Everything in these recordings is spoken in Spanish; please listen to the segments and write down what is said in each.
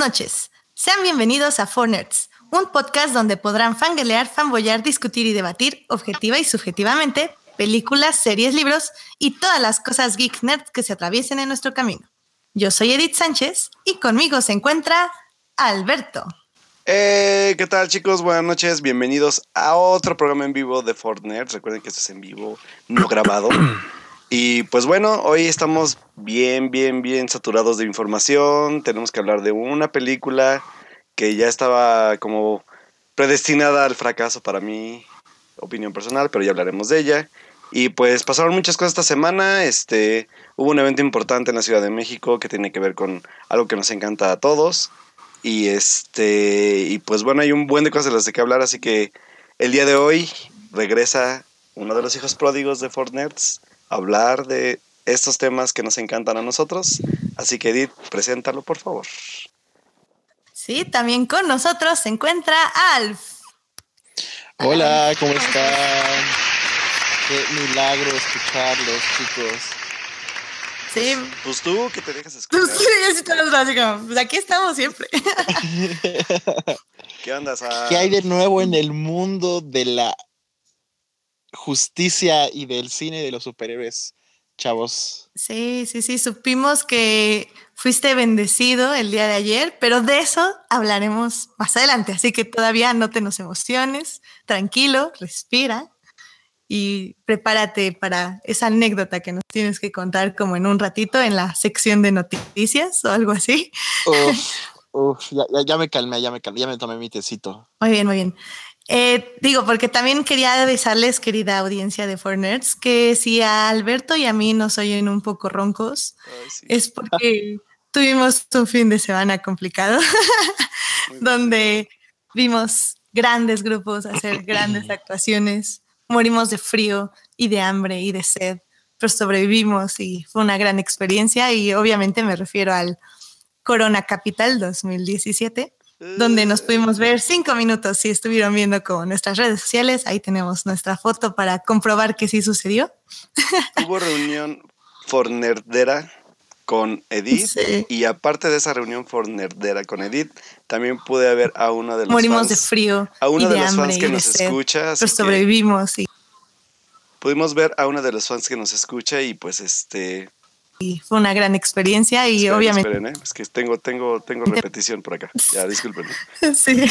Buenas noches. Sean bienvenidos a Four Nerds, un podcast donde podrán fangelear, fanboyar, discutir y debatir objetiva y subjetivamente películas, series, libros y todas las cosas geek nerds que se atraviesen en nuestro camino. Yo soy Edith Sánchez y conmigo se encuentra Alberto. Eh, ¿Qué tal chicos? Buenas noches, bienvenidos a otro programa en vivo de Fortnite. Recuerden que esto es en vivo, no grabado. Y pues bueno, hoy estamos bien, bien, bien saturados de información. Tenemos que hablar de una película que ya estaba como predestinada al fracaso para mi opinión personal, pero ya hablaremos de ella. Y pues pasaron muchas cosas esta semana. Este, hubo un evento importante en la Ciudad de México que tiene que ver con algo que nos encanta a todos. Y este, y pues bueno, hay un buen de cosas de las de que hablar, así que el día de hoy regresa uno de los hijos pródigos de Fortnite hablar de estos temas que nos encantan a nosotros. Así que Edith, preséntalo por favor. Sí, también con nosotros se encuentra Alf. Hola, ¿cómo están? Qué milagro escucharlos, chicos. Sí. Pues tú que te dejas escuchar. Sí, así como, pues aquí estamos siempre. ¿Qué onda? Sa? ¿Qué hay de nuevo en el mundo de la justicia y del cine de los superhéroes, chavos? Sí, sí, sí, supimos que fuiste bendecido el día de ayer, pero de eso hablaremos más adelante, así que todavía no te nos emociones, tranquilo, respira y prepárate para esa anécdota que nos tienes que contar como en un ratito en la sección de noticias o algo así. Uf, uf, ya, ya, ya me calmé, ya me calmé, ya me tomé mi tecito. Muy bien, muy bien. Eh, digo, porque también quería avisarles, querida audiencia de Four Nerds, que si a Alberto y a mí nos oyen un poco roncos, Ay, sí. es porque tuvimos un fin de semana complicado, donde vimos grandes grupos hacer grandes actuaciones, morimos de frío y de hambre y de sed, pero sobrevivimos y fue una gran experiencia. Y obviamente me refiero al Corona Capital 2017 donde nos pudimos ver cinco minutos si estuvieron viendo con nuestras redes sociales. Ahí tenemos nuestra foto para comprobar que sí sucedió. Hubo reunión fornerdera con Edith Sí. y aparte de esa reunión fornerdera con Edith, también pude ver a uno de los Morimos de frío a uno de, de los fans que nos escucha, pero sobrevivimos y, pudimos ver a uno de los fans que nos escucha y pues este y fue una gran experiencia y esperen, obviamente esperen, ¿eh? es que tengo tengo tengo repetición por acá. Ya, disculpen. sí.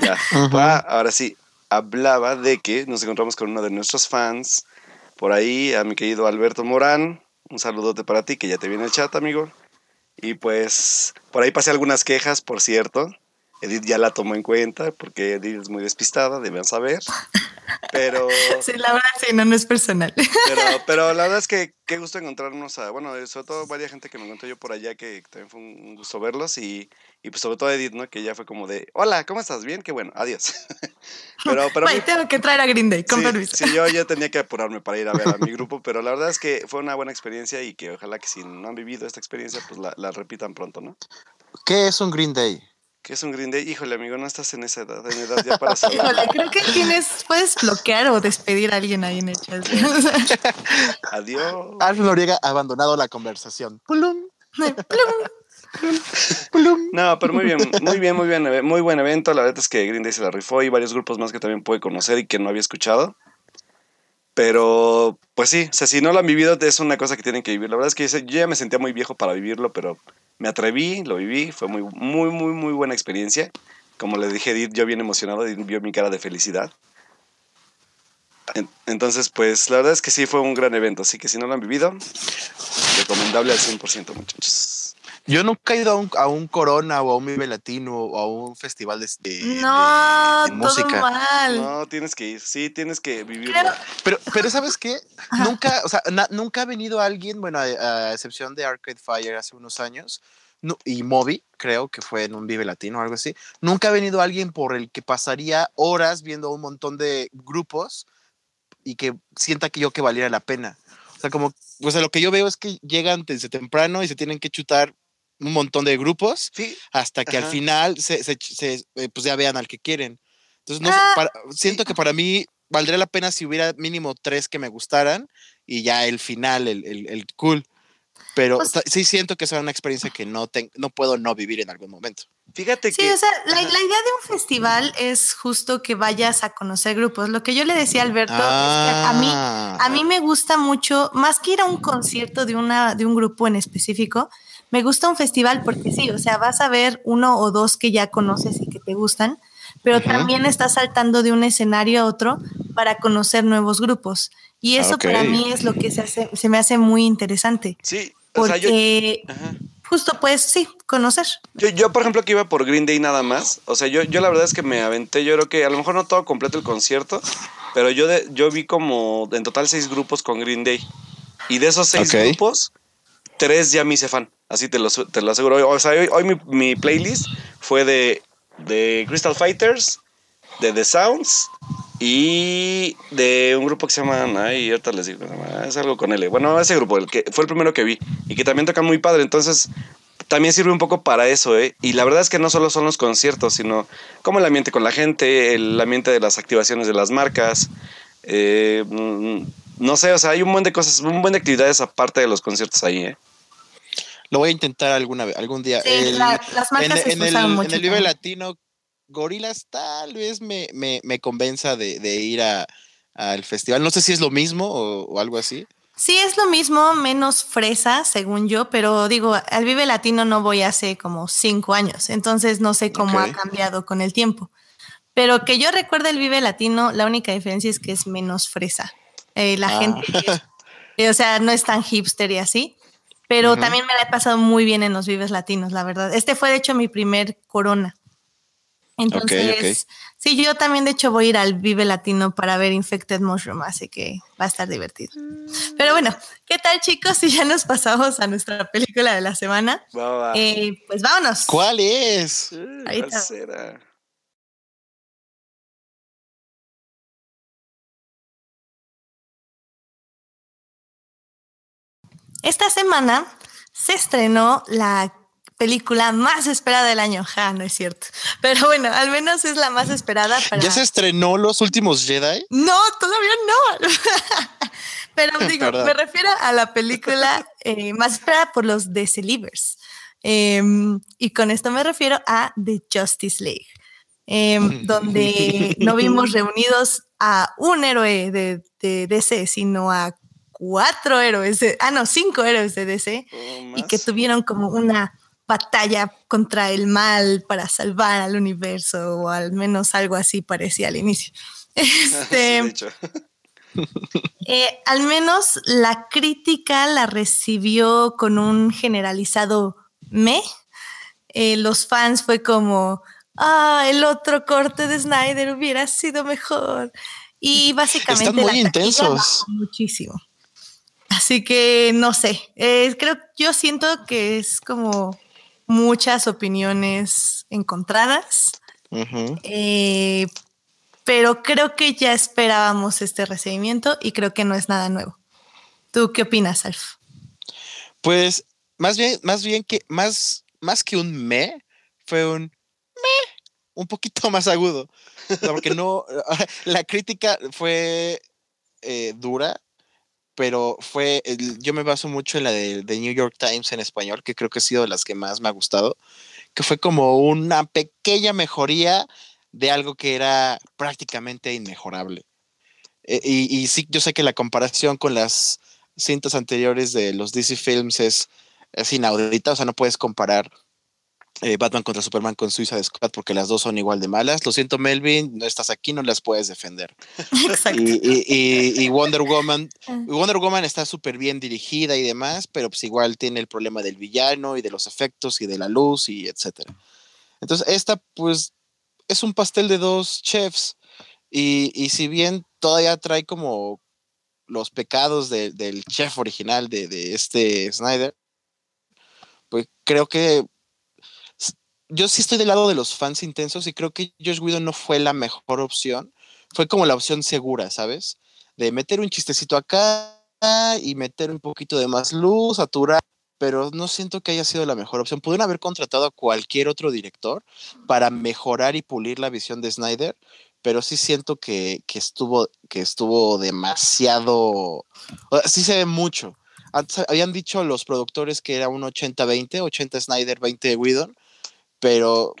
Ya. Ujú. Ah, ahora sí, hablaba de que nos encontramos con uno de nuestros fans por ahí, a mi querido Alberto Morán. Un saludote para ti, que ya te viene el chat, amigo. Y pues, por ahí pasé algunas quejas, por cierto. Edith ya la tomó en cuenta, porque Edith es muy despistada, deben saber. Pero, Sí, la verdad sí, no, no es personal. pero, pero la verdad es que qué gusto encontrarnos a, bueno, sobre todo varias gente que me encontré yo por allá, que también fue un gusto verlos. Y, y pues sobre todo Edith, ¿no? Que ya fue como de, hola, ¿cómo estás? Bien, qué bueno, adiós. pero, pero muy- tengo que traer a Green Day, con sí, permiso. sí, yo ya tenía que apurarme para ir a ver a mi grupo, pero la verdad es que fue una buena experiencia y que ojalá que si no han vivido esta experiencia, pues la, la repitan pronto, ¿no? ¿Qué es un Green Day? ¿Qué es un Green Day? Híjole, amigo, no estás en esa edad, en edad ya para saber. Híjole, creo que tienes, puedes bloquear o despedir a alguien ahí en el chat. Adiós. Alf Noriega ha abandonado la conversación. Pulum, Plum. pulum. No, pero muy bien, muy bien, muy bien, eh, muy buen evento. La verdad es que Green Day se la rifó y varios grupos más que también puede conocer y que no había escuchado. Pero, pues sí, o sea, si no lo han vivido, es una cosa que tienen que vivir. La verdad es que yo ya me sentía muy viejo para vivirlo, pero me atreví, lo viví, fue muy, muy, muy, muy buena experiencia. Como le dije Edith, yo bien emocionado, Edith vio mi cara de felicidad. En- Entonces, pues la verdad es que sí fue un gran evento, así que si no lo han vivido, recomendable al 100%, muchachos. Yo nunca he ido a un, a un Corona o a un Vive Latino o a un festival de, de- de- No, de todo música. mal. No, tienes que ir, sí, tienes que. Creo- Pero, pero ¿sabes qué? Ajá. Nunca, o sea, na- nunca ha venido alguien, bueno, a, a excepción de Arcade Fire hace unos años, y Moby, creo que fue en un Vive Latino o algo así, nunca ha venido alguien por el que pasaría horas viendo un montón de grupos y que sienta que yo que valiera la pena. O sea, como, o sea, lo que yo veo es que llegan desde temprano y se tienen que chutar un montón de grupos Sí, hasta que Ajá. al final se, se- se, eh, pues ya vean al que quieren. Entonces, no, Ah, para- siento que para mí valdría la pena si hubiera mínimo tres que me gustaran y ya el final, el, el, el cool. Pero Pues- sí siento que será una experiencia que no, no puedo no vivir en algún momento. Fíjate Sí, que. o sea, la, idea de un festival es justo que vayas a conocer grupos. Lo que yo le decía a Alberto es que a mí, Ah. a mí me gusta mucho, más que ir a un concierto de, una, de un grupo en específico, me gusta un festival porque sí, o sea, vas a ver uno o dos que ya conoces y que te gustan, pero también estás saltando de un escenario a otro para conocer nuevos grupos. Y eso Ok. para mí es lo que se, hace, se me hace muy interesante, Sí, o sea, porque yo. Ajá. justo pues sí, conocer. Yo, yo, por ejemplo, que iba por Green Day nada más. O sea, yo, yo la verdad es que me aventé, yo creo que a lo mejor no todo completo el concierto, pero yo, de, yo vi como en total seis grupos con Green Day. Y de esos seis grupos, tres ya me hice fan. Así te lo, te lo aseguro. O sea, hoy, hoy mi, mi playlist fue de, de Crystal Fighters, de The Sounds y de un grupo que se llama. Ay, ahorita les digo, es algo con L. Bueno, ese grupo, el que fue el primero que vi y que también tocan muy padre. Entonces, también sirve un poco para eso, ¿eh? Y la verdad es que no solo son los conciertos, sino como el ambiente con la gente, el ambiente de las activaciones de las marcas. eh, mm, no sé, o sea, hay un buen de cosas, un buen de actividades aparte de los conciertos ahí, ¿eh? Lo voy a intentar alguna vez, algún día. Sí, El- la- las marcas en, se en el, esforzaron en mucho. el Vive también. Latino, Gorilas tal vez me, me, me convenza de, de ir a- al festival. No sé si es lo mismo o, o algo así. Sí, es lo mismo, menos fresa, según yo, pero digo, al Vive Latino no voy hace como cinco años, entonces no sé cómo ha cambiado con el tiempo. Pero que yo recuerde el Vive Latino, la única diferencia es que es menos fresa. Eh, la Ah. gente, eh, o sea, no es tan hipster y así, pero también me la he pasado muy bien en los Vives Latinos, la verdad. Este fue de hecho mi primer corona. Entonces, sí, yo también de hecho voy a ir al Vive Latino para ver Infected Mushroom, así que va a estar divertido. Pero bueno, ¿qué tal chicos? Si ya nos pasamos a nuestra película de la semana, Va, va, va. eh, pues vámonos. ¿Cuál es? Eh, Esta semana se estrenó la película más esperada del año. Ja, no es cierto. Pero bueno, al menos es la más esperada para... ¿Ya se estrenó Los Últimos Jedi? No, todavía no. Pero digo, Perdón. me refiero a la película eh, más esperada por los DC Livers. Em, y con esto me refiero a The Justice League, em, donde no vimos reunidos a un héroe de, de DC, sino a cuatro héroes, de, ah, no, cinco héroes de DC, ¿O y que tuvieron como una batalla contra el mal para salvar al universo, o al menos algo así parecía al inicio. Este, eh, al menos la crítica la recibió con un generalizado me. Eh, los fans fue como, ah, el otro corte de Snyder hubiera sido mejor. Y básicamente Están muy la intensos. muchísimo. Así que no sé, eh, creo, yo siento que es como muchas opiniones encontradas. Eh, pero creo que ya esperábamos este recibimiento y creo que no es nada nuevo. ¿Tú qué opinas, Alf? Pues más bien, más bien que más, más que un me, fue un me, un poquito más agudo. Porque no, la crítica fue eh, dura, pero fue, yo me baso mucho en la de, New York Times en español, que creo que ha sido de las que más me ha gustado, que fue como una pequeña mejoría de algo que era prácticamente inmejorable. Y, y sí, yo sé que la comparación con las cintas anteriores de los DC Films es, es inaudita, o sea, no puedes comparar eh, Batman contra Superman con Suicide Squad porque las dos son igual de malas. Lo siento, Melvin, no estás aquí, no las puedes defender. Exacto. Y, y- y- y Wonder Woman, Ah. Wonder Woman está súper bien dirigida y demás, pero pues igual tiene el problema del villano y de los efectos y de la luz y etcétera. Entonces, esta pues es un pastel de dos chefs y, y si bien todavía trae como los pecados de- del chef original de, de este Snyder, pues creo que yo sí estoy del lado de los fans intensos y creo que Josh Whedon no fue la mejor opción. Fue como la opción segura, ¿sabes? De meter un chistecito acá y meter un poquito de más luz, saturar, pero no siento que haya sido la mejor opción. Pudieron haber contratado a cualquier otro director para mejorar y pulir la visión de Snyder, pero sí siento que, que estuvo, que estuvo demasiado. o sea, sí se ve mucho. Habían dicho los productores que era un 80-20, 80 Snyder, 20 Whedon, pero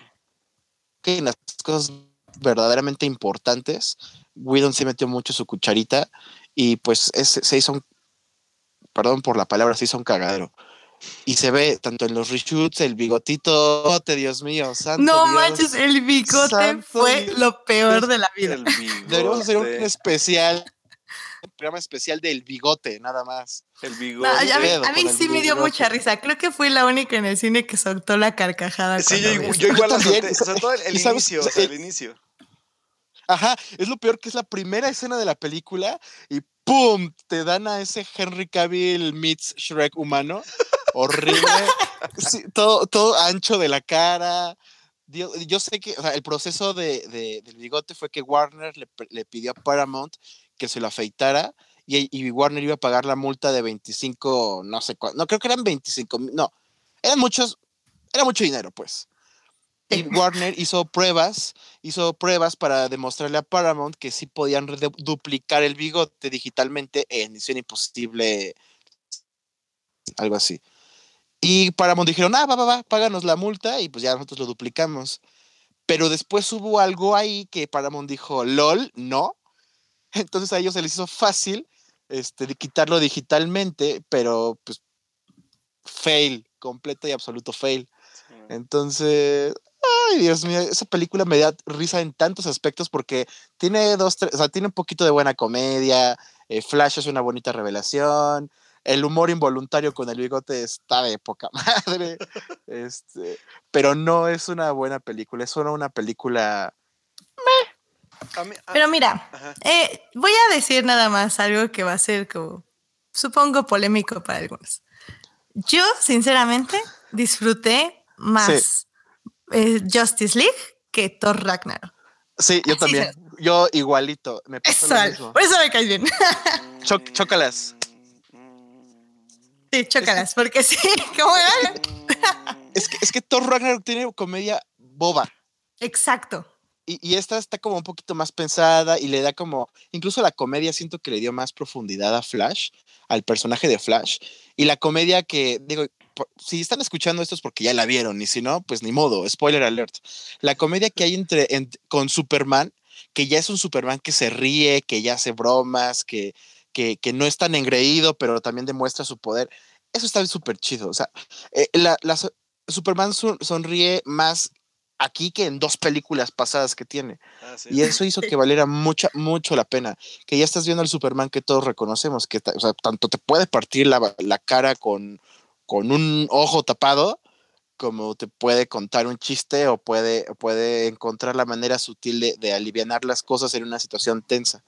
que en las cosas verdaderamente importantes, Whedon sí metió mucho su cucharita y pues se hizo un, perdón por la palabra, se hizo un cagadero. Y se ve tanto en los reshoots, el bigotito, Dios mío, santo No Dios, manches, el bigote santo fue Dios. lo peor de la vida. Deberíamos hacer un especial, un programa especial del bigote, nada más. El No, bigote. a mí, a sí me dio bigote. mucha risa. Creo que fui la única en el cine que soltó la carcajada. Sí, yo, igual la también. solté, todo el, inicio, o sea, el inicio. Ajá, es lo peor que es la primera escena de la película y ¡pum! Te dan a ese Henry Cavill meets Shrek humano. Horrible. Sí, todo, todo ancho de la cara. Dios- yo sé que o sea, el proceso de, de- del bigote fue que Warner le pidió a Paramount que se lo afeitara y, y Warner iba a pagar la multa de 25, no sé cuánto, no creo que eran 25, mil, no, eran muchos, era mucho dinero pues. Y Warner hizo pruebas, hizo pruebas para demostrarle a Paramount que sí podían duplicar el bigote digitalmente en Misión Imposible, algo así. Y Paramount dijeron, ah, va, va, va, páganos la multa y pues ya nosotros lo duplicamos. Pero después hubo algo ahí que Paramount dijo, lol, no. Entonces a ellos se les hizo fácil este, de quitarlo digitalmente, pero pues fail, completo y absoluto fail. Entonces, ay, Dios mío, esa película me da risa en tantos aspectos porque tiene dos, tres, o sea, tiene un poquito de buena comedia, eh, Flash es una bonita revelación, el humor involuntario con el bigote está de poca madre, este, pero no es una buena película, es solo una película... A- Pero mira, eh, voy a decir nada más algo que va a ser como, supongo, polémico para algunos. Yo, sinceramente, disfruté más eh, Justice League que Thor Ragnarok. Sí, yo Sí, también, yo igualito, me pasó Eso, lo mismo. por eso me caes bien. Cho- chócalas. Sí, chócalas, porque sí, como era. Es que, es que Thor Ragnarok tiene comedia boba. Exacto. Y, esta está como un poquito más pensada y le da como, incluso la comedia siento que le dio más profundidad a Flash, al personaje de Flash. Y la comedia que, digo, si están escuchando esto es porque ya la vieron y si no, pues ni modo, spoiler alert. La comedia que hay entre, en- con Superman, que ya es un Superman que se ríe, que ya hace bromas, que, que, que no es tan engreído, pero también demuestra su poder. Eso está súper chido. O sea, eh, la, Superman son- sonríe más aquí que en dos películas pasadas que tiene. Ah, sí. Y eso hizo que valiera mucha, mucho la pena. Que ya estás viendo al Superman que todos reconocemos, que ta- o sea, tanto te puede partir la, la cara con, con un ojo tapado, como te puede contar un chiste o puede, puede encontrar la manera sutil de, de alivianar las cosas en una situación tensa.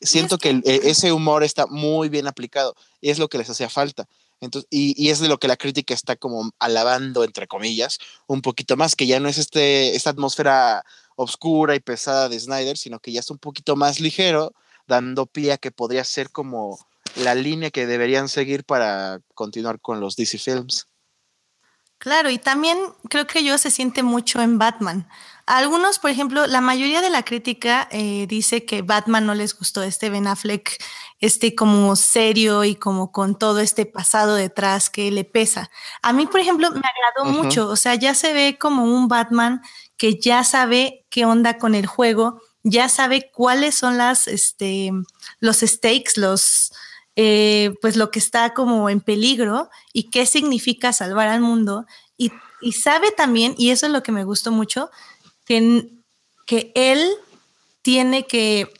Siento que el- eh, ese humor está muy bien aplicado y es lo que les hacía falta. Y, es de lo que la crítica está como alabando, entre comillas, un poquito más, que ya no es este, esta atmósfera obscura y pesada de Snyder, sino que ya es un poquito más ligero, dando pie a que podría ser como la línea que deberían seguir para continuar con los DC Films. Claro, y también creo que yo se siente mucho en Batman. Algunos, por ejemplo, la mayoría de la crítica eh, dice que Batman no les gustó este Ben Affleck, este como serio y como con todo este pasado detrás que le pesa. A mí, por ejemplo, me agradó mucho, o sea, ya se ve como un Batman que ya sabe qué onda con el juego, ya sabe cuáles son las, este, los stakes, los, eh, pues lo que está como en peligro y qué significa salvar al mundo. Y, y sabe también, y eso es lo que me gustó mucho, que, que él tiene que,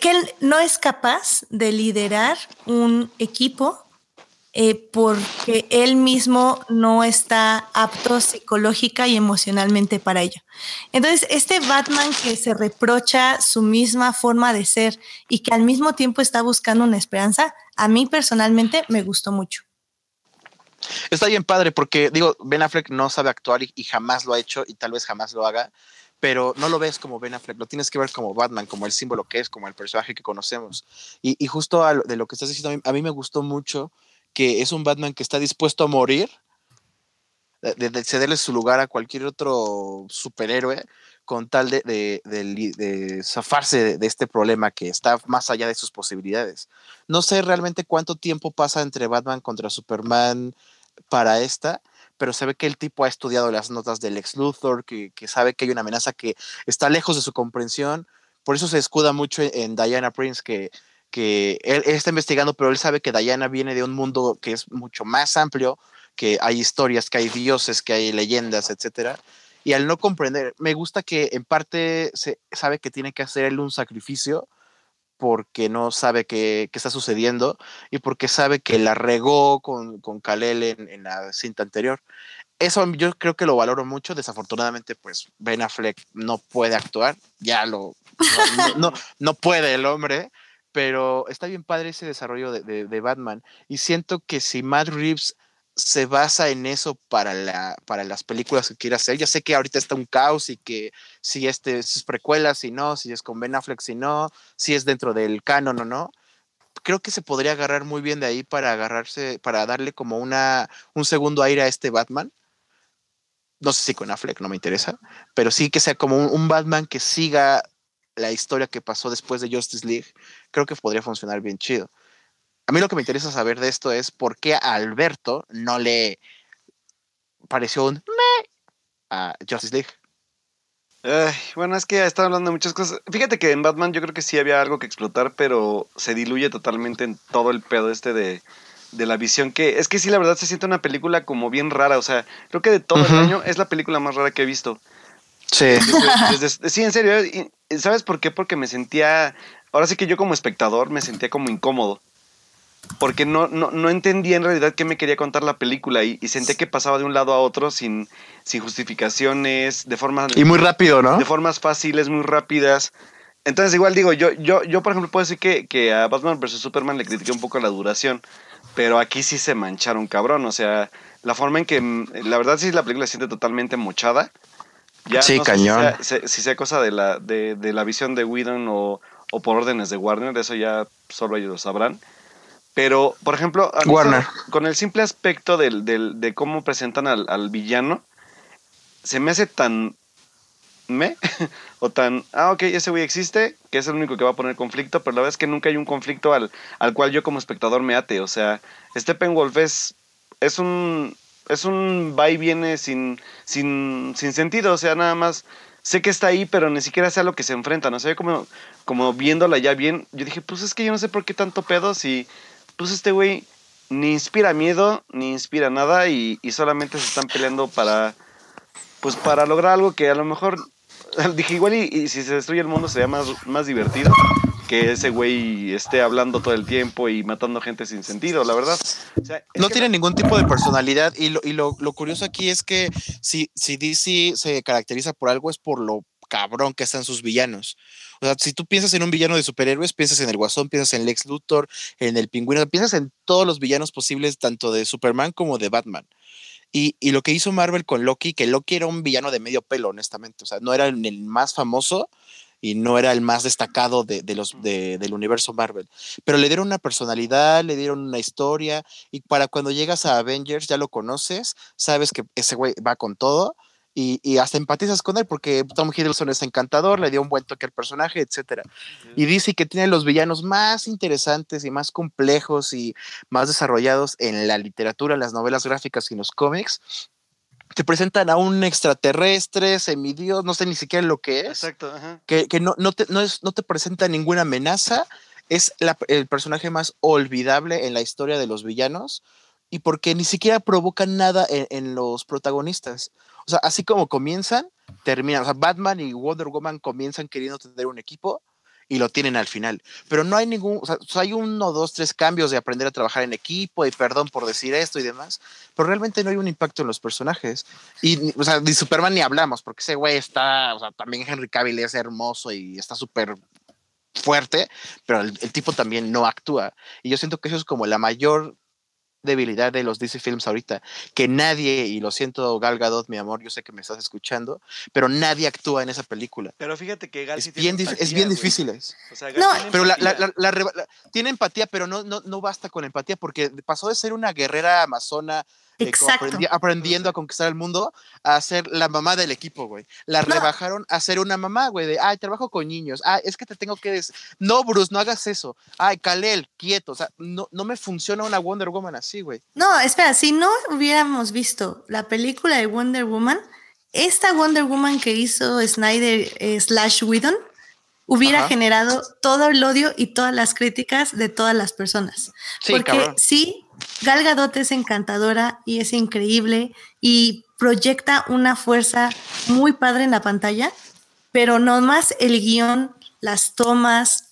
que él no es capaz de liderar un equipo eh, porque él mismo no está apto psicológica y emocionalmente para ello. Entonces, este Batman que se reprocha su misma forma de ser y que al mismo tiempo está buscando una esperanza, a mí personalmente me gustó mucho. Está bien padre porque, digo, Ben Affleck no sabe actuar y jamás lo ha hecho y tal vez jamás lo haga, pero no lo ves como Ben Affleck, lo tienes que ver como Batman, como el símbolo que es, como el personaje que conocemos. Y, justo de lo que estás diciendo, a mí, a mí me gustó mucho que es un Batman que está dispuesto a morir, de, de cederle su lugar a cualquier otro superhéroe, con tal de, de, de- de zafarse de este problema que está más allá de sus posibilidades. No sé realmente cuánto tiempo pasa entre Batman contra Superman para esta, pero se ve que el tipo ha estudiado las notas del ex Luthor, que, que sabe que hay una amenaza que está lejos de su comprensión. Por eso se escuda mucho en, en Diana Prince, que, que él está investigando, pero él sabe que Diana viene de un mundo que es mucho más amplio, que hay historias, que hay dioses, que hay leyendas, etcétera. Y al no comprender, me gusta que en parte se sabe que tiene que hacer él un sacrificio porque no sabe qué, qué está sucediendo y porque sabe que la regó con, con Kal-El en, en la cinta anterior. Eso yo creo que lo valoro mucho. Desafortunadamente, pues Ben Affleck no puede actuar. Ya lo. No, no, puede el hombre. Pero está bien padre ese desarrollo de, de- de Batman. Y siento que si Matt Reeves se basa en eso para, la, para las películas que quiere hacer, ya sé que ahorita está un caos y que si este si es precuela, si no, si es con Ben Affleck, si no, si es dentro del canon o no. Creo que se podría agarrar muy bien de ahí para agarrarse, para darle como una, un segundo aire a este Batman. No sé si con Affleck, no me interesa, pero sí que sea como un, un Batman que siga la historia que pasó después de Justice League. Creo que podría funcionar bien chido. A mí lo que me interesa saber de esto es por qué a Alberto no le pareció un meh a Justice League. Ay, bueno, es que están hablando de muchas cosas. Fíjate que en Batman yo creo que sí había algo que explotar, pero se diluye totalmente en todo el pedo este de, de la visión que... Es que sí, la verdad se siente una película como bien rara. O sea, creo que de todo el año es la película más rara que he visto. Sí. Desde- desde- sí, en serio. ¿Sabes por qué? Porque me sentía... Ahora sí que yo como espectador me sentía como incómodo. Porque no, no, no entendía en realidad qué me quería contar la película y, y sentía que pasaba de un lado a otro sin, sin justificaciones, de formas Y muy rápido, ¿no? de formas fáciles, muy rápidas. Entonces, igual digo, yo, yo, yo por ejemplo, puedo decir que, que a Batman vs. Superman le critiqué un poco la duración, pero aquí sí se mancharon cabrón. O sea, la forma en que, la verdad, sí la película se siente totalmente mochada. Ya Sí, no sé cañón. Si sea, se- si sea cosa de la, de, de la visión de Whedon o, o por órdenes de Warner, eso ya solo ellos lo sabrán. Pero, por ejemplo, a Warner. con el simple aspecto del, del- de cómo presentan al, al villano, se me hace tan me o tan, ah, ok, ese güey existe, que es el único que va a poner conflicto, pero la verdad es que nunca hay un conflicto al, al cual yo como espectador me ate. O sea, Steppenwolf es, es un, es un va y viene sin, sin, sin sentido, o sea, nada más sé que está ahí, pero ni siquiera sé a lo que se enfrentan. O sea, yo como, como viéndola ya bien, yo dije, pues es que yo no sé por qué tanto pedo si, pues este güey ni inspira miedo, ni inspira nada y, y solamente se están peleando para, pues para lograr algo que a lo mejor, dije igual y, y si se destruye el mundo sería más, más divertido que ese güey esté hablando todo el tiempo y matando gente sin sentido, la verdad. O sea, es No tiene ningún tipo de personalidad y lo, y lo, lo curioso aquí es que si, si DC se caracteriza por algo es por lo cabrón que están sus villanos. O sea, si tú piensas en un villano de superhéroes, piensas en el Guasón, piensas en Lex Luthor, en el Pingüino, piensas en todos los villanos posibles, tanto de Superman como de Batman. Y, y lo que hizo Marvel con Loki, que Loki era un villano de medio pelo, honestamente. O sea, no era el más famoso y no era el más destacado de, de los, de- del universo Marvel. Pero le dieron una personalidad, le dieron una historia, y para cuando llegas a Avengers ya lo conoces, sabes que ese güey va con todo. Y, y hasta empatizas con él porque Tom Hiddleston es encantador, le dio un buen toque al personaje, etcétera. Y dice que tiene los villanos más interesantes y más complejos y más desarrollados en la literatura, en las novelas gráficas y en los cómics. Te presentan a un extraterrestre, semidios, no sé ni siquiera lo que es Exacto, que, que no, no, te, no, es, no te presenta ninguna amenaza, es la- el personaje más olvidable en la historia de los villanos y porque ni siquiera provocan nada en, en los protagonistas. O sea, así como comienzan, terminan. O sea, Batman y Wonder Woman comienzan queriendo tener un equipo y lo tienen al final. Pero no hay ningún, o sea, hay uno, dos, tres cambios de aprender a trabajar en equipo y perdón por decir esto y demás, pero realmente no hay un impacto en los personajes. Y, o sea, de Superman ni hablamos, porque ese güey está, o sea, también Henry Cavill es hermoso y está súper fuerte, pero el tipo también no actúa. Y yo siento que eso es como la mayor debilidad de los DC Films ahorita, que nadie, y lo siento Gal Gadot, mi amor, yo sé que me estás escuchando, pero nadie actúa en esa película. Pero fíjate que Gal Es sí tiene bien, es bien difícil. es. O sea, Gal No, tiene Pero la, la- empatía. la- la reba- la- tiene empatía, pero no, no, no basta con empatía porque pasó de ser una guerrera amazona como Exacto. aprendi- aprendiendo a conquistar el mundo, a ser la mamá del equipo, güey. La No. rebajaron a ser una mamá, güey, de, ay, trabajo con niños, ay, es que te tengo que decir, no, Bruce, no hagas eso, ay, Kalel, quieto, o sea, no, no me funciona una Wonder Woman así, güey. No, espera, si no hubiéramos visto la película de Wonder Woman, esta Wonder Woman que hizo Snyder eh, slash Whedon hubiera Ajá. generado todo el odio y todas las críticas de todas las personas. Sí, Porque cabrón. sí, Gal Gadot es encantadora y es increíble y proyecta una fuerza muy padre en la pantalla, pero nomás el guion, las tomas,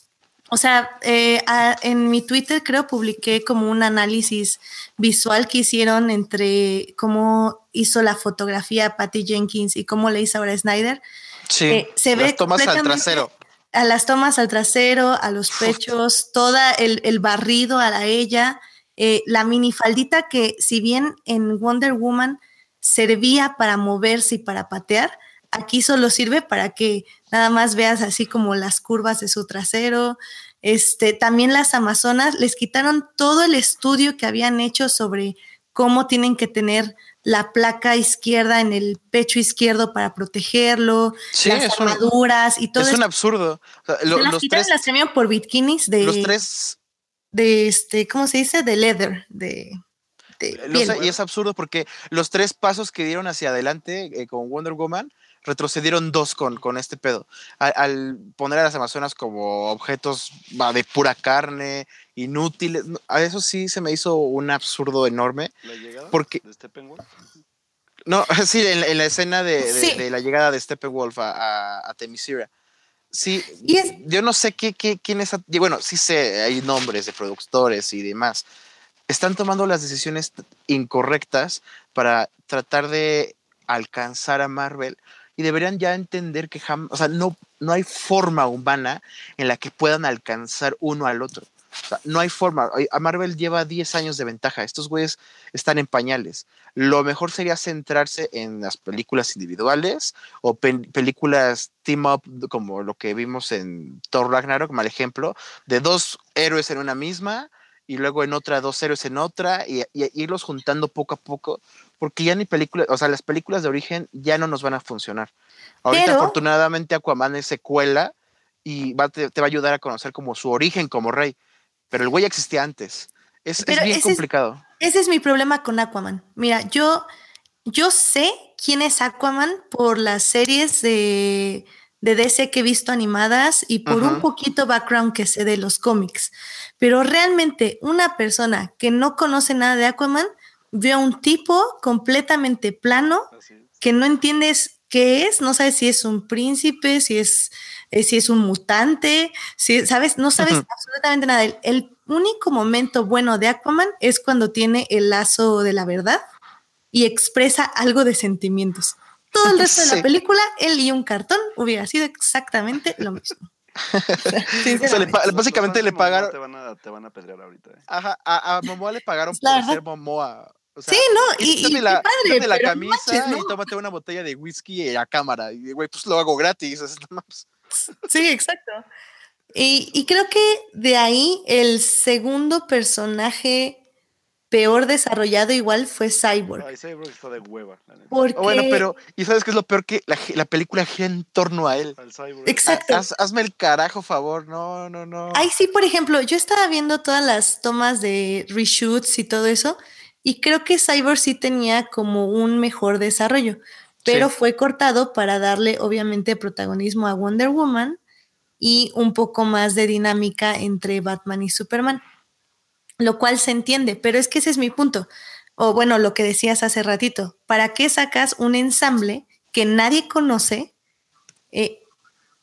o sea, eh, a- en mi Twitter creo publiqué como un análisis visual que hicieron entre cómo hizo la fotografía Patty Jenkins y cómo le hizo ahora Snyder. Sí, Eh, se las ve tomas al trasero. A las tomas al trasero, a los pechos, toda el, el barrido a la ella, eh, la minifaldita que si bien en Wonder Woman servía para moverse y para patear, aquí solo sirve para que nada más veas así como las curvas de su trasero. Este, también las Amazonas les quitaron todo el estudio que habían hecho sobre cómo tienen que tener la placa izquierda en el pecho izquierdo para protegerlo, Sí, las un- armaduras y todo Es eso. un absurdo. O sea, lo- Se las los, quitaron tres, las por bikinis de, los tres de este, ¿cómo se dice? De leather, de, piel. y es absurdo porque los tres pasos que dieron hacia adelante eh, con Wonder Woman retrocedieron dos con, con este pedo. Al, al poner a las Amazonas como objetos va, de pura carne, inútiles, a eso sí se me hizo un absurdo enorme. ¿La llegada Porque- de Steppenwolf? No, sí, en, la- en la escena de, de- Sí. de la llegada de Steppenwolf a, a, a Themyscira. Sí, Y es- yo no sé qué, qué, quién es. Bueno, sí sé, hay nombres de productores y demás. Están tomando las decisiones incorrectas para tratar de alcanzar a Marvel y deberían ya entender que o sea, no, no hay forma humana en la que puedan alcanzar uno al otro. O sea, no hay forma. A Marvel lleva 10 años de ventaja. Estos güeyes están en pañales. Lo mejor sería centrarse en las películas individuales o pe- películas team up como lo que vimos en Thor Ragnarok, mal ejemplo, de dos héroes en una misma y luego en otra dos héroes en otra y, y- y irlos juntando poco a poco porque ya ni películas, o sea, las películas de origen ya no nos van a funcionar. Ahorita Pero- afortunadamente Aquaman es secuela y va, te, te va a ayudar a conocer como su origen como rey, pero el güey ya existía antes. Es, bien es- complicado. Ese es mi problema con Aquaman. Mira, yo, yo sé quién es Aquaman por las series de, de DC que he visto animadas y por un poquito background que sé de los cómics. Pero realmente una persona que no conoce nada de Aquaman ve a un tipo completamente plano es. que no entiendes qué es, no sabes si es un príncipe, si es, eh, si es un mutante, si, ¿sabes? No sabes Ujú. absolutamente nada. El, el único momento bueno de Aquaman es cuando tiene el lazo de la verdad y expresa algo de sentimientos. Todo el resto de Sí. la película, él y un cartón hubiera sido exactamente lo mismo. O sea, le básicamente le de Momoa pagaron. Te van a, te van a pedrear ahorita. eh. Ajá, a, a Momoa le pagaron la por verdad. ser Momoa. O sea, sí, no, y, y la, padre, la no camisa manches, ¿no? y tómate una botella de whisky a cámara. Y, güey, pues lo hago gratis. es nada más. Sí, exacto. Y, y creo que de ahí el segundo personaje peor desarrollado igual fue Cyborg. Ay, Cyborg está de hueva. la neta. Porque, O Bueno, pero, ¿y sabes qué es lo peor? Que la, película gira en torno a él. Al Cyborg. Exacto. Haz- hazme el carajo, favor. No, no, no. ahí sí, por ejemplo, yo estaba viendo todas las tomas de reshoots y todo eso, y creo que Cyborg sí tenía como un mejor desarrollo, pero Sí. fue cortado para darle obviamente protagonismo a Wonder Woman y un poco más de dinámica entre Batman y Superman, lo cual se entiende, pero es que ese es mi punto. O bueno, lo que decías hace ratito, ¿para qué sacas un ensamble que nadie conoce? eh,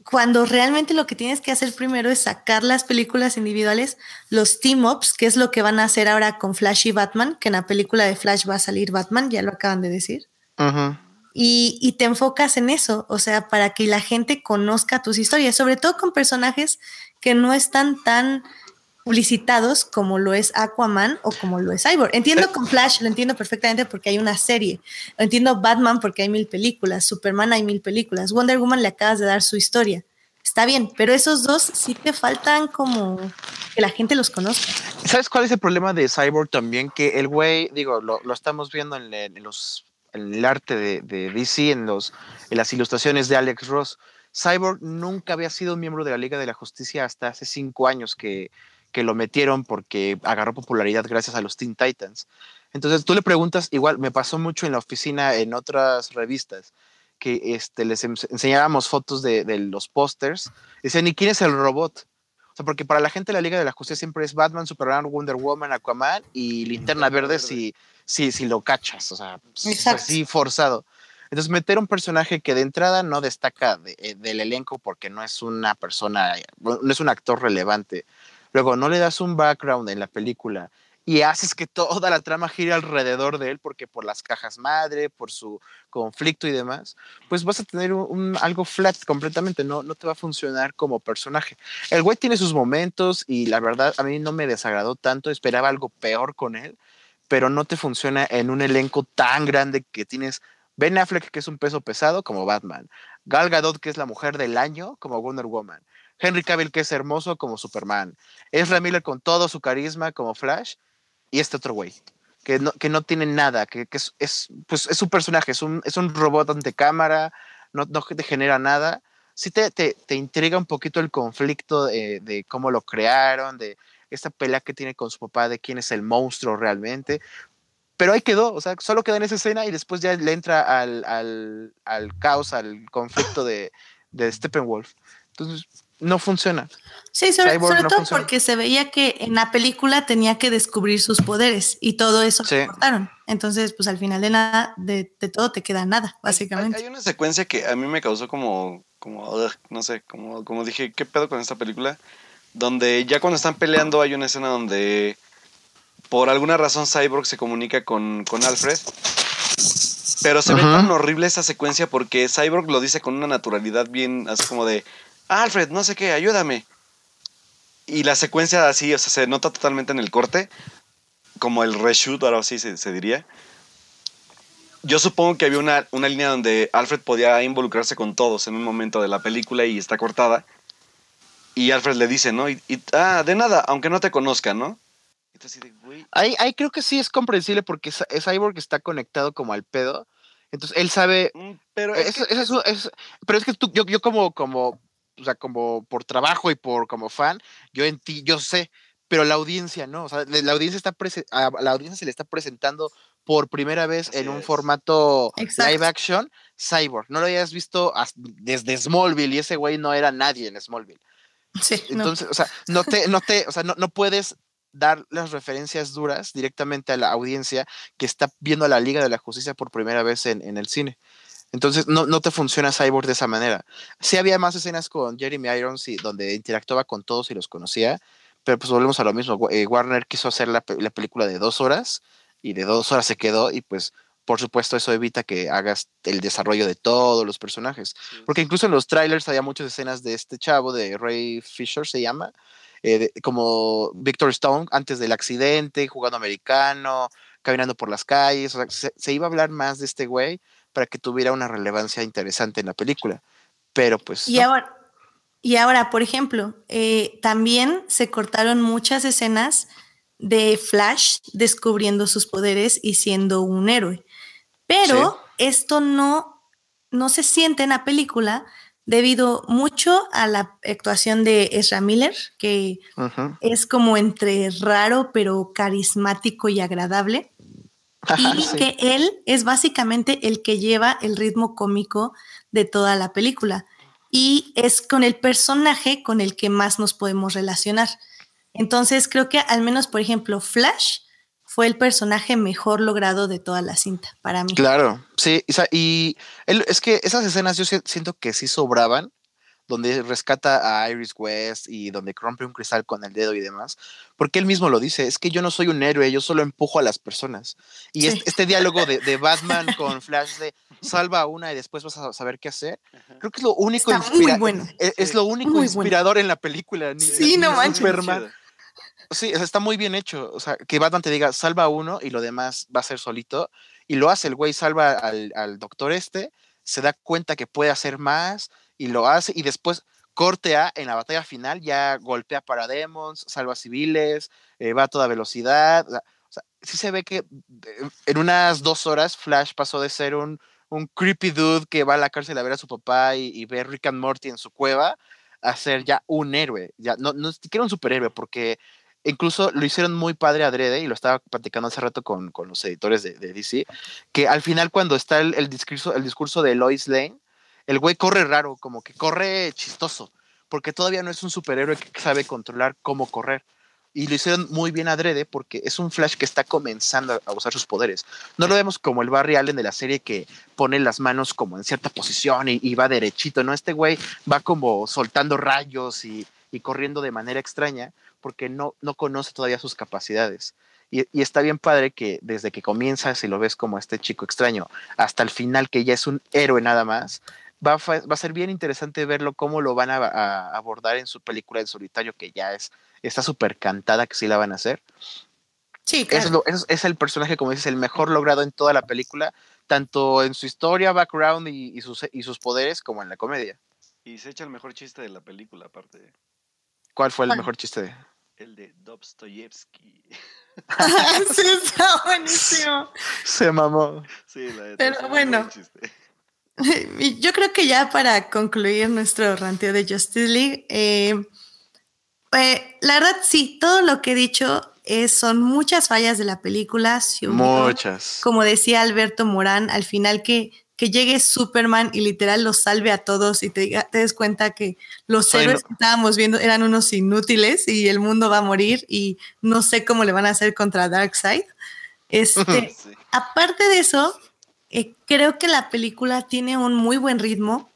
cuando realmente lo que tienes que hacer primero es sacar las películas individuales, los team-ups, que es lo que van a hacer ahora con Flash y Batman, que en la película de Flash va a salir Batman, ya lo acaban de decir. Ujú. Y, y te enfocas en eso, o sea, para que la gente conozca tus historias, sobre todo con personajes que no están tan publicitados como lo es Aquaman o como lo es Cyborg. Entiendo con Flash, lo entiendo perfectamente porque hay una serie. Lo entiendo Batman porque hay mil películas, Superman hay mil películas, Wonder Woman le acabas de dar su historia. está bien, pero esos dos sí te faltan como que la gente los conozca. ¿Sabes cuál es el problema de Cyborg también? Que el güey, digo, lo, lo estamos viendo en, en los en el arte de, DC, en, los, en las ilustraciones de Alex Ross. Cyborg nunca había sido miembro de la Liga de la Justicia hasta hace cinco años que, que lo metieron porque agarró popularidad gracias a los Teen Titans. Entonces tú le preguntas, igual me pasó mucho en la oficina en otras revistas, que este, les enseñábamos fotos de, de los pósters. Dicen, ¿y quién es el robot? O sea, porque para la gente la Liga de la Justicia siempre es Batman, Superman, Wonder Woman, Aquaman y Linterna Verde si, si, si lo cachas, o sea, así forzado. Entonces, meter un personaje que de entrada no destaca eh, del elenco porque no es una persona, no es un actor relevante. Luego, no le das un background en la película y haces que toda la trama gire alrededor de él, porque por las cajas madre, por su conflicto y demás, pues vas a tener un, algo flat completamente, no, no te va a funcionar como personaje. El güey tiene sus momentos y la verdad a mí no me desagradó tanto, esperaba algo peor con él, pero no te funciona en un elenco tan grande que tienes Ben Affleck, que es un peso pesado, como Batman, Gal Gadot, que es la mujer del año, como Wonder Woman, Henry Cavill, que es hermoso, como Superman, Ezra Miller con todo su carisma, como Flash, y este otro güey, que no, que no tiene nada, que, que es, es, pues es un personaje, es un, es un robot ante cámara, no, no te genera nada. Sí te, te, te intriga un poquito el conflicto de, de, cómo lo crearon, de esta pelea que tiene con su papá, de quién es el monstruo realmente. Pero ahí quedó, o sea, solo queda en esa escena y después ya le entra al, al, al caos, al conflicto de, de Steppenwolf. Entonces, no funciona. Sí, sobre, sobre no todo funciona. porque se veía que en la película tenía que descubrir sus poderes y todo eso sí. cortaron. Entonces, pues al final de nada, de, de todo te queda nada, básicamente. Hay, hay, una secuencia que a mí me causó como, como no sé, como, como dije, ¿qué pedo con esta película? Donde ya cuando están peleando hay una escena donde por alguna razón Cyborg se comunica con, con Alfred. Pero se uh -huh. ve tan horrible esa secuencia porque Cyborg lo dice con una naturalidad bien, así como de, Alfred, no sé qué, ayúdame. Y la secuencia así, o sea, se nota totalmente en el corte, como el reshoot, ahora sí se, se diría. Yo supongo que había una, una, línea donde Alfred podía involucrarse con todos en un momento de la película y está cortada. Y Alfred le dice, ¿no? Y, y ah, de nada, aunque no te conozca, ¿no? Entonces, güey. Ahí, ahí creo que sí es comprensible porque Cyborg está conectado como al pedo. Entonces él sabe. Pero es, es, que, es, es pero es que tú, yo, yo como, como o sea, como por trabajo y por como fan, yo en ti, yo sé, pero la audiencia no, o sea, la audiencia está a la audiencia se le está presentando por primera vez Así en un es. formato Exacto. live action Cyborg. No lo hayas visto desde Smallville y ese güey no era nadie en Smallville. Sí, Entonces, no. o sea, no te, no te, o sea, no, no puedes dar las referencias duras directamente a la audiencia que está viendo a la Liga de la Justicia por primera vez en, en el cine. Entonces no, no, te funciona Cyborg de esa manera. Sí había más escenas con Jeremy Irons y donde interactuaba con todos y los conocía, pero pues volvemos a lo mismo. Eh, Warner quiso hacer la, la, película de dos horas y de dos horas se quedó y pues por supuesto eso evita que hagas el desarrollo de todos los personajes. Porque incluso en los trailers había muchas escenas de este chavo, de Ray Fisher se llama, eh, de, como Victor Stone antes del accidente, jugando americano, caminando por las calles. O sea, se, se iba a hablar más de este güey para que tuviera una relevancia interesante en la película. Pero pues... Y, no. ahora, y ahora, por ejemplo, eh, también se cortaron muchas escenas de Flash descubriendo sus poderes y siendo un héroe. Pero sí. esto no, no se siente en la película debido mucho a la actuación de Ezra Miller, que uh -huh. es como entre raro pero carismático y agradable y sí. que él es básicamente el que lleva el ritmo cómico de toda la película y es con el personaje con el que más nos podemos relacionar. Entonces creo que al menos, por ejemplo, Flash fue el personaje mejor logrado de toda la cinta para mí. Claro, sí, y él, es que esas escenas yo siento que sí sobraban donde rescata a Iris West y donde rompe un cristal con el dedo y demás, porque él mismo lo dice, es que yo no soy un héroe, yo solo empujo a las personas. Y sí. este, este, diálogo de, de, Batman con Flash de salva a una y después vas a saber qué hacer, creo que es lo único, inspira bueno. es, es, lo único muy inspirador bueno. en la película. Ni, sí, no manches. Superman. Sí, está muy bien hecho. O sea, que Batman te diga, salva a uno y lo demás va a ser solito. Y lo hace, el güey salva al, al doctor este, se da cuenta que puede hacer más, y lo hace y después Corte A, en la batalla final, ya golpea para demons, salva civiles, eh, va a toda velocidad. O sea, sí se ve que eh, en unas dos horas Flash pasó de ser un, un creepy dude que va a la cárcel a ver a su papá y, y ve Rick and Morty en su cueva a ser ya un héroe. Ya, no, no siquiera un superhéroe, porque incluso lo hicieron muy padre adrede, y lo estaba platicando hace rato con, con los editores de, de, DC, que al final cuando está el, el, discurso, el discurso de Lois Lane, el güey corre raro, como que corre chistoso, porque todavía no es un superhéroe que sabe controlar cómo correr. Y lo hicieron muy bien adrede porque es un Flash que está comenzando a usar sus poderes. No lo vemos como el Barry Allen de la serie que pone las manos como en cierta posición y, y va derechito, ¿no? Este güey va como soltando rayos y, y corriendo de manera extraña porque no, no conoce todavía sus capacidades. Y, y, está bien padre que desde que comienza, si lo ves como este chico extraño, hasta el final, que ya es un héroe nada más, va a, va a ser bien interesante verlo cómo lo van a, a, abordar en su película en solitario, que ya es, está súper cantada que sí la van a hacer. Sí, claro. Es, lo, es, es, el personaje, como dices, el mejor logrado en toda la película, tanto en su historia, background y, y, sus, y sus poderes, como en la comedia. Y se echa el mejor chiste de la película, aparte. ¿Cuál fue el mejor chiste de? El de Dostoyevsky. sí, está buenísimo. Se mamó. Sí, la de Pero bueno. Yo creo que ya para concluir nuestro ranteo de Justice League, eh, eh, la verdad sí, todo lo que he dicho es, son muchas fallas de la película. muchas. Como decía Alberto Morán, al final que, que llegue Superman y literal los salve a todos y te, des cuenta que los Soy héroes no. que estábamos viendo eran unos inútiles y el mundo va a morir y no sé cómo le van a hacer contra Darkseid. Este, sí. Aparte de eso, eh, creo que la película tiene un muy buen ritmo.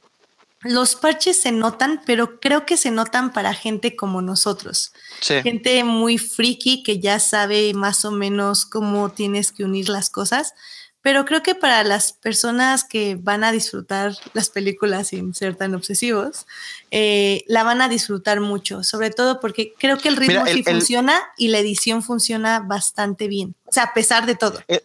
Los parches se notan, pero creo que se notan para gente como nosotros. Sí. Gente muy friki que ya sabe más o menos cómo tienes que unir las cosas. Pero creo que para las personas que van a disfrutar las películas sin ser tan obsesivos, eh, la van a disfrutar mucho, sobre todo porque creo que el ritmo Mira, el, sí el, funciona y la edición funciona bastante bien. O sea, a pesar de todo. El,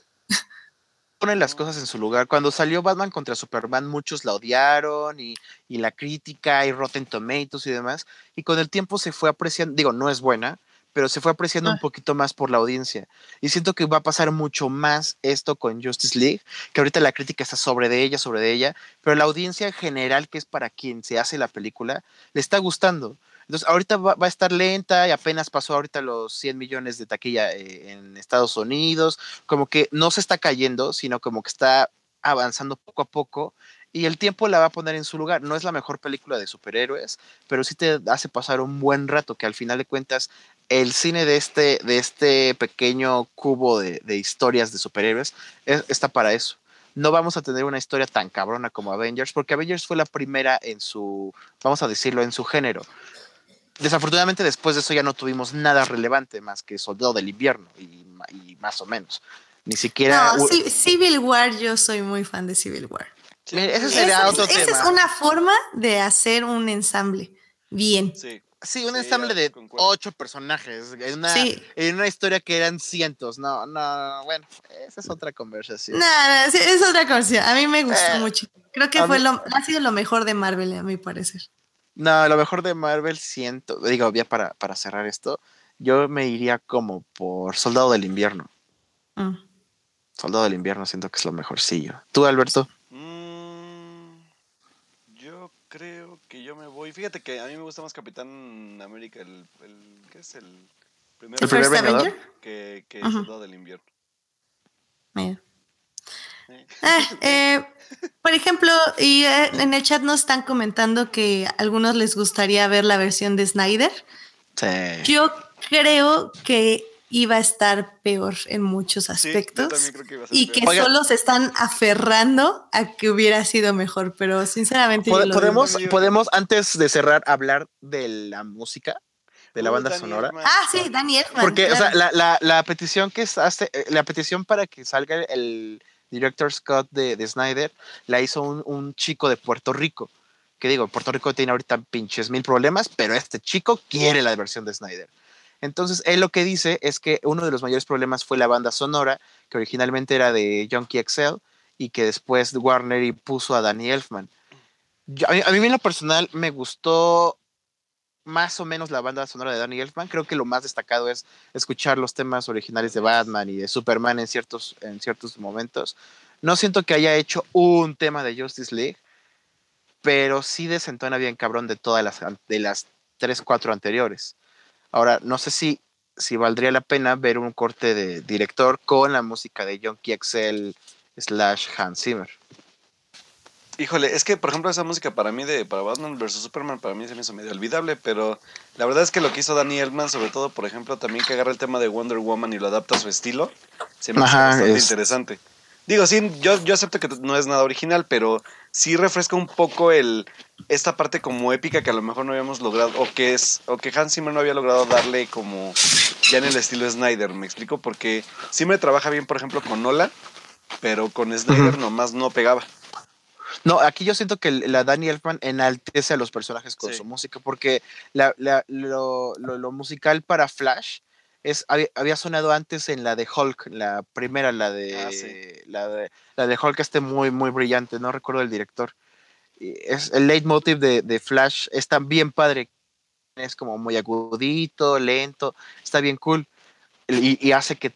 ponen las cosas en su lugar. Cuando salió Batman contra Superman, muchos la odiaron y, y, la crítica y Rotten Tomatoes y demás. Y con el tiempo se fue apreciando, digo, no es buena, pero se fue apreciando ah. un poquito más por la audiencia. Y siento que va a pasar mucho más esto con Justice League, que ahorita la crítica está sobre de ella, sobre de ella, pero la audiencia en general, que es para quien se hace la película, le está gustando. Entonces, ahorita va, a estar lenta y apenas pasó ahorita los 100 millones de taquilla eh, en Estados Unidos. Como que no se está cayendo, sino como que está avanzando poco a poco y el tiempo la va a poner en su lugar. No es la mejor película de superhéroes, pero sí te hace pasar un buen rato, que al final de cuentas el cine de este, de este pequeño cubo de, historias de superhéroes es, está para eso. No vamos a tener una historia tan cabrona como Avengers, porque Avengers fue la primera en su, vamos a decirlo, en su género desafortunadamente después de eso ya no tuvimos nada relevante más que Soldado del Invierno y, y más o menos. Ni siquiera... No, Civil War, yo soy muy fan de Civil War. Sí, ese sería esa, otro esa tema. Esa es una forma de hacer un ensamble bien. Sí. Sí, un ensamble de ocho personajes en una, sí. en una historia que eran cientos. No, no, bueno, esa es otra conversación. No, no es otra conversación. A mí me gustó eh, mucho. Creo que fue mí... lo, ha sido lo mejor de Marvel, a mi parecer. No, lo mejor de Marvel siento, digo, ya para, para cerrar esto, yo me iría como por Soldado del Invierno. Mm. Soldado del Invierno siento que es lo mejorcillo. ¿Tú, Alberto? Mm, yo creo que yo me voy. Fíjate que a mí me gusta más Capitán América, el, el ¿qué es el primer, ¿El primer Vengador? Que, que uh -huh. Soldado del Invierno. Mira. Ah, eh, por ejemplo, y eh, en el chat nos están comentando que a algunos les gustaría ver la versión de Snyder. Sí. Yo creo que iba a estar peor en muchos aspectos sí, que y que Oiga. solo se están aferrando a que hubiera sido mejor, pero sinceramente podemos podemos antes de cerrar hablar de la música de la banda Daniel sonora. Man. Ah, sí, Daniel. Porque claro. o sea, la, la, la, petición que hace, eh, la petición para que salga el director Scott de, de Snyder la hizo un, un, chico de Puerto Rico. Que digo, Puerto Rico tiene ahorita pinches mil problemas, pero este chico quiere la versión de Snyder. Entonces, él lo que dice es que uno de los mayores problemas fue la banda sonora, que originalmente era de Junkie XL y que después Warner puso a Danny Elfman. A, mí, a mí en lo personal me gustó más o menos la banda sonora de Danny Elfman. Creo que lo más destacado es escuchar los temas originales de Batman y de Superman en ciertos, en ciertos momentos. No siento que haya hecho un tema de Justice League, pero sí desentona bien cabrón de todas las, de las tres, cuatro anteriores. Ahora, no sé si, si valdría la pena ver un corte de director con la música de John Excel slash Hans Zimmer. Híjole, es que por ejemplo esa música para mí de para Batman vs Superman para mí se me hizo medio olvidable, pero la verdad es que lo que hizo Danny Elfman, sobre todo por ejemplo también que agarra el tema de Wonder Woman y lo adapta a su estilo, se me hace bastante interesante. Digo, sí, yo, yo acepto que no es nada original, pero sí refresca un poco el esta parte como épica que a lo mejor no habíamos logrado, o que es, o que Hans Zimmer no había logrado darle como ya en el estilo Snyder, me explico, porque Zimmer trabaja bien, por ejemplo, con Nolan, pero con Snyder nomás no pegaba. No, aquí yo siento que la Danny Elfman enaltece a los personajes con su música, porque la, lo, musical para Flash es, había, sonado antes en la de Hulk, la primera, la de, ah, la de, la de Hulk, este muy, muy brillante, no recuerdo el director. Es, el leitmotiv de, de Flash es bien padre, es como muy agudito, lento, está bien cool y, y hace que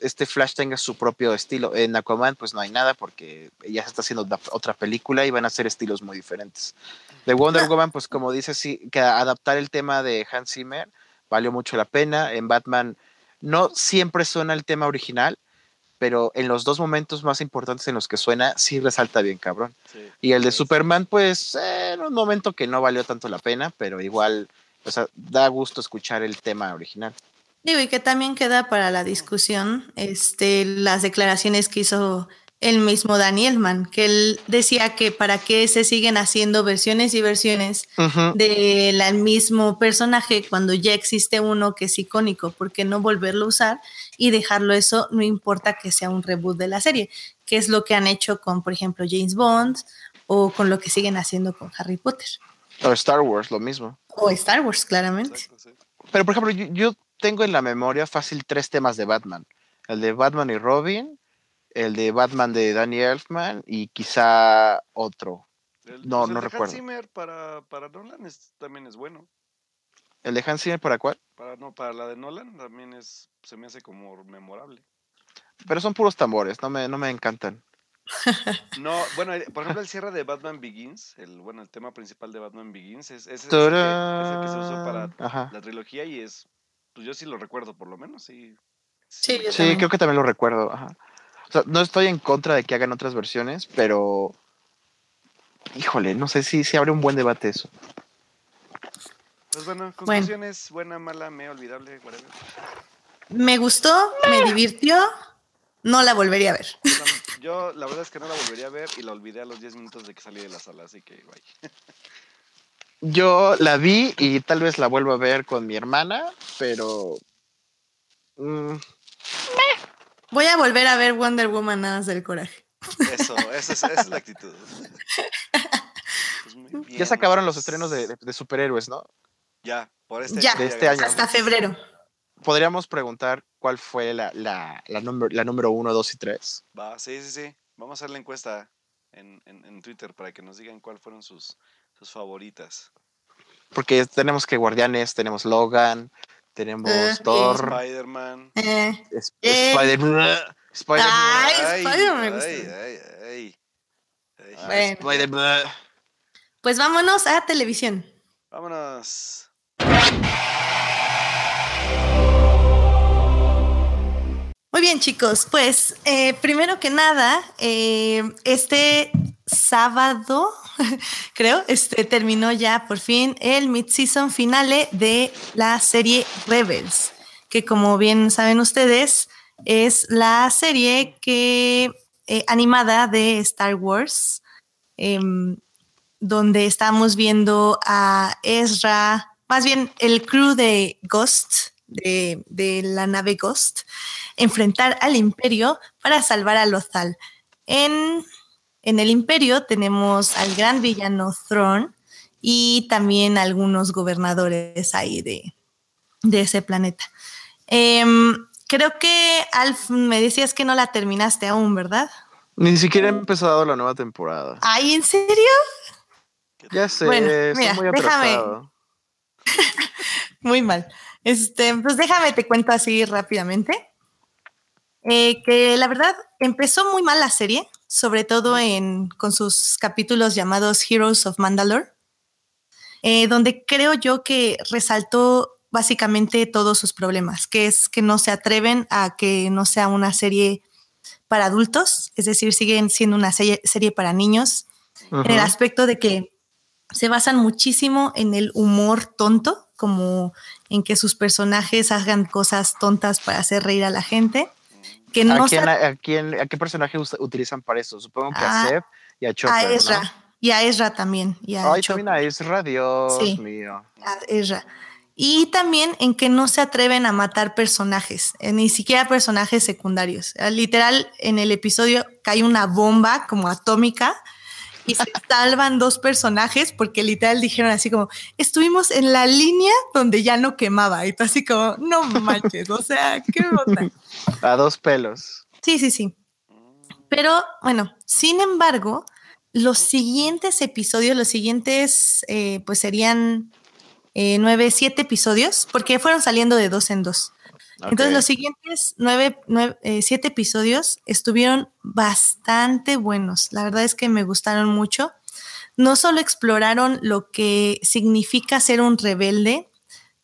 este Flash tenga su propio estilo. En Aquaman, pues no hay nada porque ya se está haciendo otra película y van a ser estilos muy diferentes. De Wonder Woman, pues como dices, sí, que adaptar el tema de Hans Zimmer valió mucho la pena. En Batman no siempre suena el tema original, pero en los dos momentos más importantes en los que suena, sí resalta bien, cabrón. y el de Superman, pues, en un momento que no valió tanto la pena, pero igual, o sea, da gusto escuchar el tema original. Digo, y que también queda para la discusión este, las declaraciones que hizo el mismo Daniel Mann, que él decía que para qué se siguen haciendo versiones y versiones del mismo personaje cuando ya existe uno que es icónico, ¿por qué no volverlo a usar y dejarlo eso? No importa que sea un reboot de la serie, que es lo que han hecho con, por ejemplo, James Bond o con lo que siguen haciendo con Harry Potter. O Star Wars, lo mismo. O Star Wars, claramente. Pero, por ejemplo, yo tengo en la memoria fácil tres temas de Batman. El de Batman y Robin, el de Batman de Danny Elfman y quizá otro. no, pues no recuerdo. Hans Zimmer para, para Nolan también es bueno. ¿El de Hans Zimmer para cuál? Para, no, para la de Nolan también es, se me hace como memorable. Pero son puros tambores, no me, no me encantan. No, bueno, por ejemplo, el cierre de Batman Begins, el bueno, el tema principal de Batman Begins es, es, el, que, se usó para la trilogía y es pues yo sí lo recuerdo, por lo menos, sí. Sí, creo que también lo recuerdo. O sea, no estoy en contra de que hagan otras versiones, pero. Híjole, no sé si, si abre un buen debate eso. Pues bueno, conclusiones, buena, mala, me olvidable, whatever. Me gustó, me divirtió, no la volvería a ver. Yo la verdad es que no la volvería a ver y la olvidé a los 10 minutos de que salí de la sala, así que bye. Yo la vi y tal vez la vuelvo a ver con mi hermana, pero. Mm, Voy a volver a ver Wonder Woman nada del coraje. Eso, esa es, la actitud. Pues ya se acabaron los estrenos de, superhéroes, ¿no? Ya, por este, ya, este año. Hasta febrero. Podríamos preguntar cuál fue la, la, la, la número uno, dos y tres. Va, sí, sí, sí. Vamos a hacer la encuesta en, en, en Twitter para que nos digan cuáles fueron sus, sus favoritas. Porque tenemos que Guardianes, tenemos Logan, tenemos eh, Thor, Spider-Man, eh, eh. Spider-Man. Spider ay, Spider-Man. Spider-Man. Pues vámonos a televisión. Vámonos. Muy bien, chicos. Pues primero que nada, este sábado, creo, este, terminó ya por fin el mid-season finale de la serie Rebels, que como bien saben ustedes, es la serie que, eh, animada de Star Wars, em, donde estamos viendo a Ezra, más bien el crew de Ghost, de, de la nave Ghost, enfrentar al imperio para salvar a Lothal. En en el imperio tenemos al gran villano Thrawn y también algunos gobernadores ahí de, ese planeta. Em, creo que, Alf, me decías que no la terminaste aún, ¿verdad? Ni siquiera he empezado la nueva temporada. ¿Ay, en serio? Ya sé, bueno, mira, muy déjame, Muy mal. Este, pues déjame te cuento así rápidamente. Eh, que la verdad empezó muy mal la serie, sobre todo en, con sus capítulos llamados Heroes of Mandalore, eh, donde creo yo que resaltó básicamente todos sus problemas, que es que no se atreven a que no sea una serie para adultos, es decir, siguen siendo una serie, serie para niños, en el aspecto de que se basan muchísimo en el humor tonto, como en que sus personajes hagan cosas tontas para hacer reír a la gente. Que no ¿A, quién, a, qué personaje utilizan para eso? Supongo que a, Seb y a Chopper, A Ezra. Y a Ezra también. Y a Ay, también a Ezra, Dios mío. A Ezra. Y también en que no se atreven a matar personajes, eh, ni siquiera personajes secundarios. Eh, literal, en el episodio cae una bomba como atómica y se salvan dos personajes porque literal dijeron así como, estuvimos en la línea donde ya no quemaba. Y tú así como, no manches, o sea, qué onda. A dos pelos. Sí, sí, sí. Pero bueno, sin embargo, los siguientes episodios, los siguientes, eh, pues serían eh, nueve, siete episodios, porque fueron saliendo de dos en dos. Entonces los siguientes nueve, nueve eh, siete episodios estuvieron bastante buenos. La verdad es que me gustaron mucho. No solo exploraron lo que significa ser un rebelde,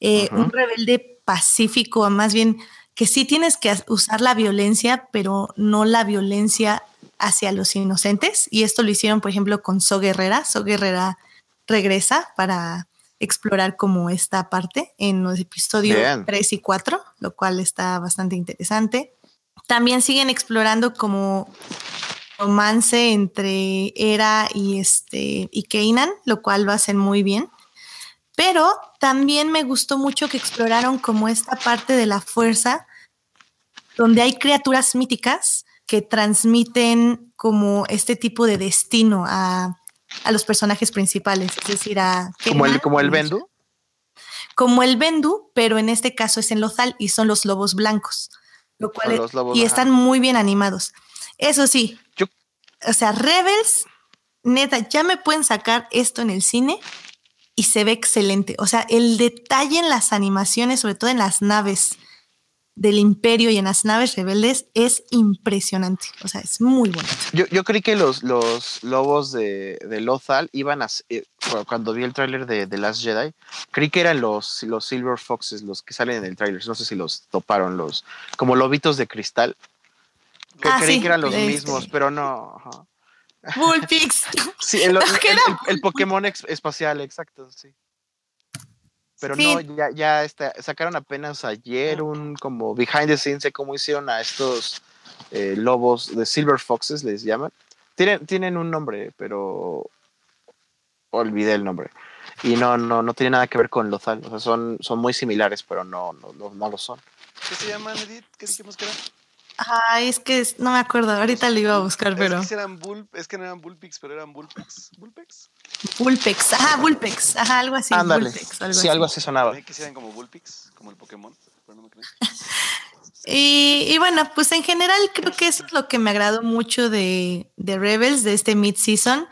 eh, un rebelde pacífico, más bien que sí tienes que usar la violencia, pero no la violencia hacia los inocentes. Y esto lo hicieron, por ejemplo, con So Guerrera. So Guerrera regresa para explorar como esta parte en los episodios 3 y 4, lo cual está bastante interesante. También siguen explorando como romance entre Era y este y Kanan, lo cual lo hacen muy bien. Pero también me gustó mucho que exploraron como esta parte de la fuerza donde hay criaturas míticas que transmiten como este tipo de destino a, a los personajes principales, es decir, a... ¿Como el, como el Bendu? Como el Bendu, pero en este caso es en Lothal y son los lobos blancos, lo cual y están muy bien animados. Eso sí, o sea, Rebels, neta, ya me pueden sacar esto en el cine y se ve excelente. O sea, el detalle en las animaciones, sobre todo en las naves del imperio y en las naves rebeldes es impresionante. O sea, es muy bueno. Yo, yo creí que los, los lobos de, de Lothal iban a... Eh, cuando vi el tráiler de The Last Jedi, creí que eran los, los Silver Foxes, los que salen en el tráiler. No sé si los toparon, los como lobitos de cristal. Ah, creí que eran los este. mismos, pero no. Bullpix. sí, el, el, Pokémon espacial, exacto, sí. Pero no, ya, ya está, sacaron apenas ayer un como behind the scenes de cómo hicieron a estos eh, lobos de Silver Foxes, les llaman. Tienen, tienen un nombre, pero olvidé el nombre. Y no, no, no tiene nada que ver con Lothal. O sea, son, son muy similares, pero no, no, no, lo son. ¿Qué se llaman, Edith? ¿Qué dijimos que eran? Ay, es que no me acuerdo, ahorita lo iba a buscar, pero. Es que, eran bull, es que no eran Bullpix, pero eran Bullpex. ¿Bullpex? Bullpex, ajá, Bullpex, ajá, algo así. Ándale. sí, algo así sonaba. Que eran como Bullpix, como el Pokémon, pero no me crees. y, y, bueno, pues en general creo que eso es lo que me agradó mucho de, de Rebels, de este mid-season.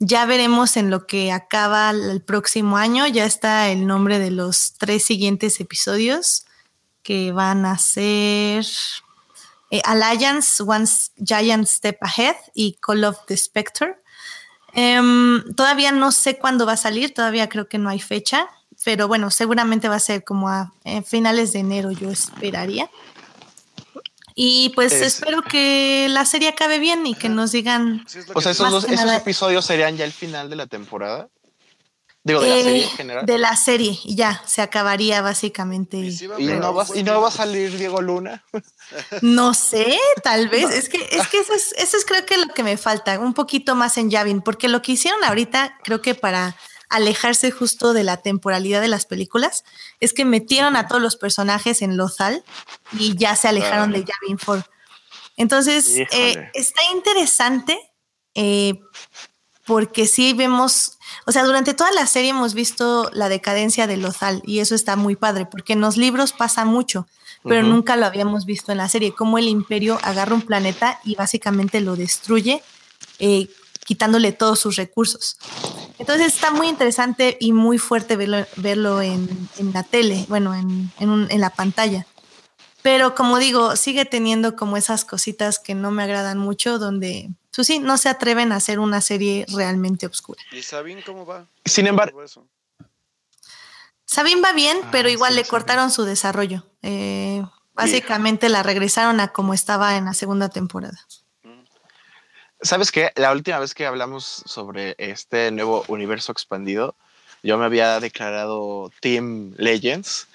Ya veremos en lo que acaba el próximo año. Ya está el nombre de los tres siguientes episodios que van a ser eh, Alliance, One Giant Step Ahead y Call of the Spectre. Em, todavía no sé cuándo va a salir, todavía creo que no hay fecha, pero bueno, seguramente va a ser como a finales de enero, yo esperaría. Y pues espero que la serie acabe bien y que nos digan. o sea, esos, esos episodios serían ya el final de la temporada. Digo, de la serie en general. De la serie, ya, se acabaría básicamente. ¿Y, no, va, ¿Y no va a salir Diego Luna? No sé, tal vez. Es que, es que eso es, eso es creo que lo que me falta, un poquito más en Yavin, porque lo que hicieron ahorita, creo que para alejarse justo de la temporalidad de las películas, es que metieron a todos los personajes en Lothal y ya se alejaron de Yavin 4. Entonces, eh, está interesante eh, porque sí vemos o sea, durante toda la serie hemos visto la decadencia de Lothal y eso está muy padre, porque en los libros pasa mucho, pero nunca lo habíamos visto en la serie, cómo el imperio agarra un planeta y básicamente lo destruye, eh, quitándole todos sus recursos. Entonces está muy interesante y muy fuerte verlo, verlo en, en la tele, bueno, en, en, un- en la pantalla. Pero como digo, sigue teniendo como esas cositas que no me agradan mucho, donde, pues sí, no se atreven a hacer una serie realmente oscura. ¿Y Sabine cómo va? Sin embargo-. Sabine va bien, Ah, pero igual sí, le Sabine. cortaron su desarrollo. Eh, básicamente la regresaron a como estaba en la segunda temporada. ¿Sabes qué? La última vez que hablamos sobre este nuevo universo expandido, yo me había declarado Team Legends,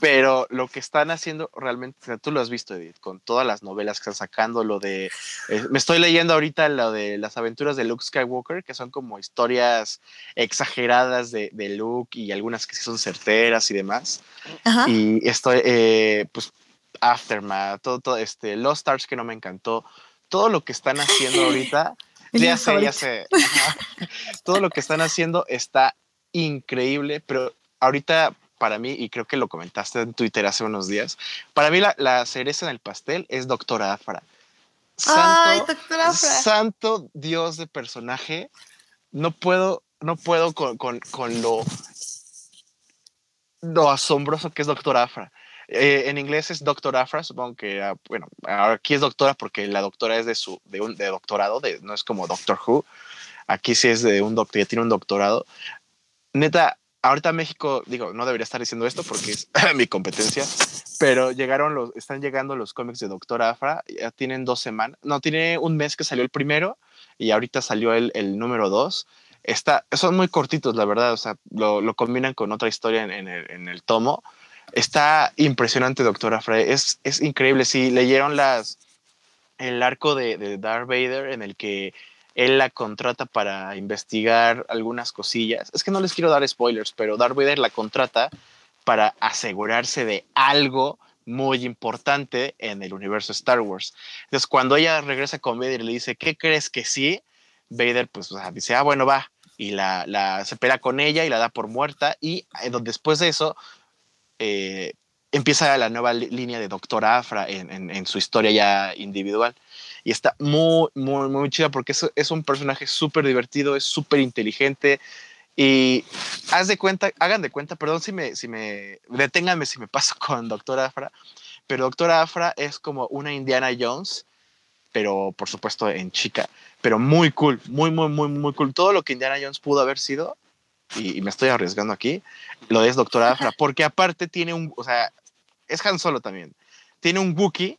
Pero lo que están haciendo realmente, o sea, tú lo has visto, Edith, con todas las novelas que están sacando, lo de, eh, me estoy leyendo ahorita lo de las aventuras de Luke Skywalker, que son como historias exageradas de, de Luke y algunas que sí son certeras y demás. Ajá. Y estoy, eh, pues, Aftermath, todo, todo, este, Lost Stars que no me encantó, todo lo que están haciendo ahorita, ya sé, ya sé, ajá. todo lo que están haciendo está increíble, pero ahorita para mí, y creo que lo comentaste en Twitter hace unos días, para mí la, la cereza en el pastel es Doctora Afra. Ay, Santo, doctora Afra. santo Dios de personaje, no puedo, no puedo con, con, con lo, lo asombroso que es Doctora Afra. Eh, en inglés es Doctor Afra, supongo que, ah, bueno, aquí es doctora porque la doctora es de su, de un de doctorado, de, no es como Doctor Who. Aquí sí es de un doctor, ya tiene un doctorado. Neta, ahorita México, digo, no debería estar diciendo esto porque es mi competencia, pero llegaron los, están llegando los cómics de Doctor Afra, ya tienen dos semanas, no, tiene un mes que salió el primero y ahorita salió el, el número dos. Está, son muy cortitos, la verdad, o sea, lo, lo combinan con otra historia en, en el, en el tomo. Está impresionante, Doctor Afra, es, es increíble. Si leyeron las, el arco de, de Darth Vader en el que él la contrata para investigar algunas cosillas. Es que no les quiero dar spoilers, pero Darth Vader la contrata para asegurarse de algo muy importante en el universo Star Wars. Entonces, cuando ella regresa con Vader y le dice, ¿qué crees que sí? Vader, pues, o dice, ah, bueno, va. Y la, la, se pelea con ella y la da por muerta. Y eh, después de eso, eh, empieza la nueva línea de Doctor Afra en, en, en su historia ya individual. Y está muy, muy, muy chida porque es, es un personaje súper divertido, es súper inteligente. Y haz de cuenta, hagan de cuenta, perdón si me, si me, deténganme si me paso con Doctor Afra, pero Doctor Afra es como una Indiana Jones, pero por supuesto en chica, pero muy cool, muy, muy, muy, muy cool. Todo lo que Indiana Jones pudo haber sido, y, y me estoy arriesgando aquí, lo es Doctor Afra, porque aparte tiene un, o sea, es Han Solo también, tiene un Wookiee,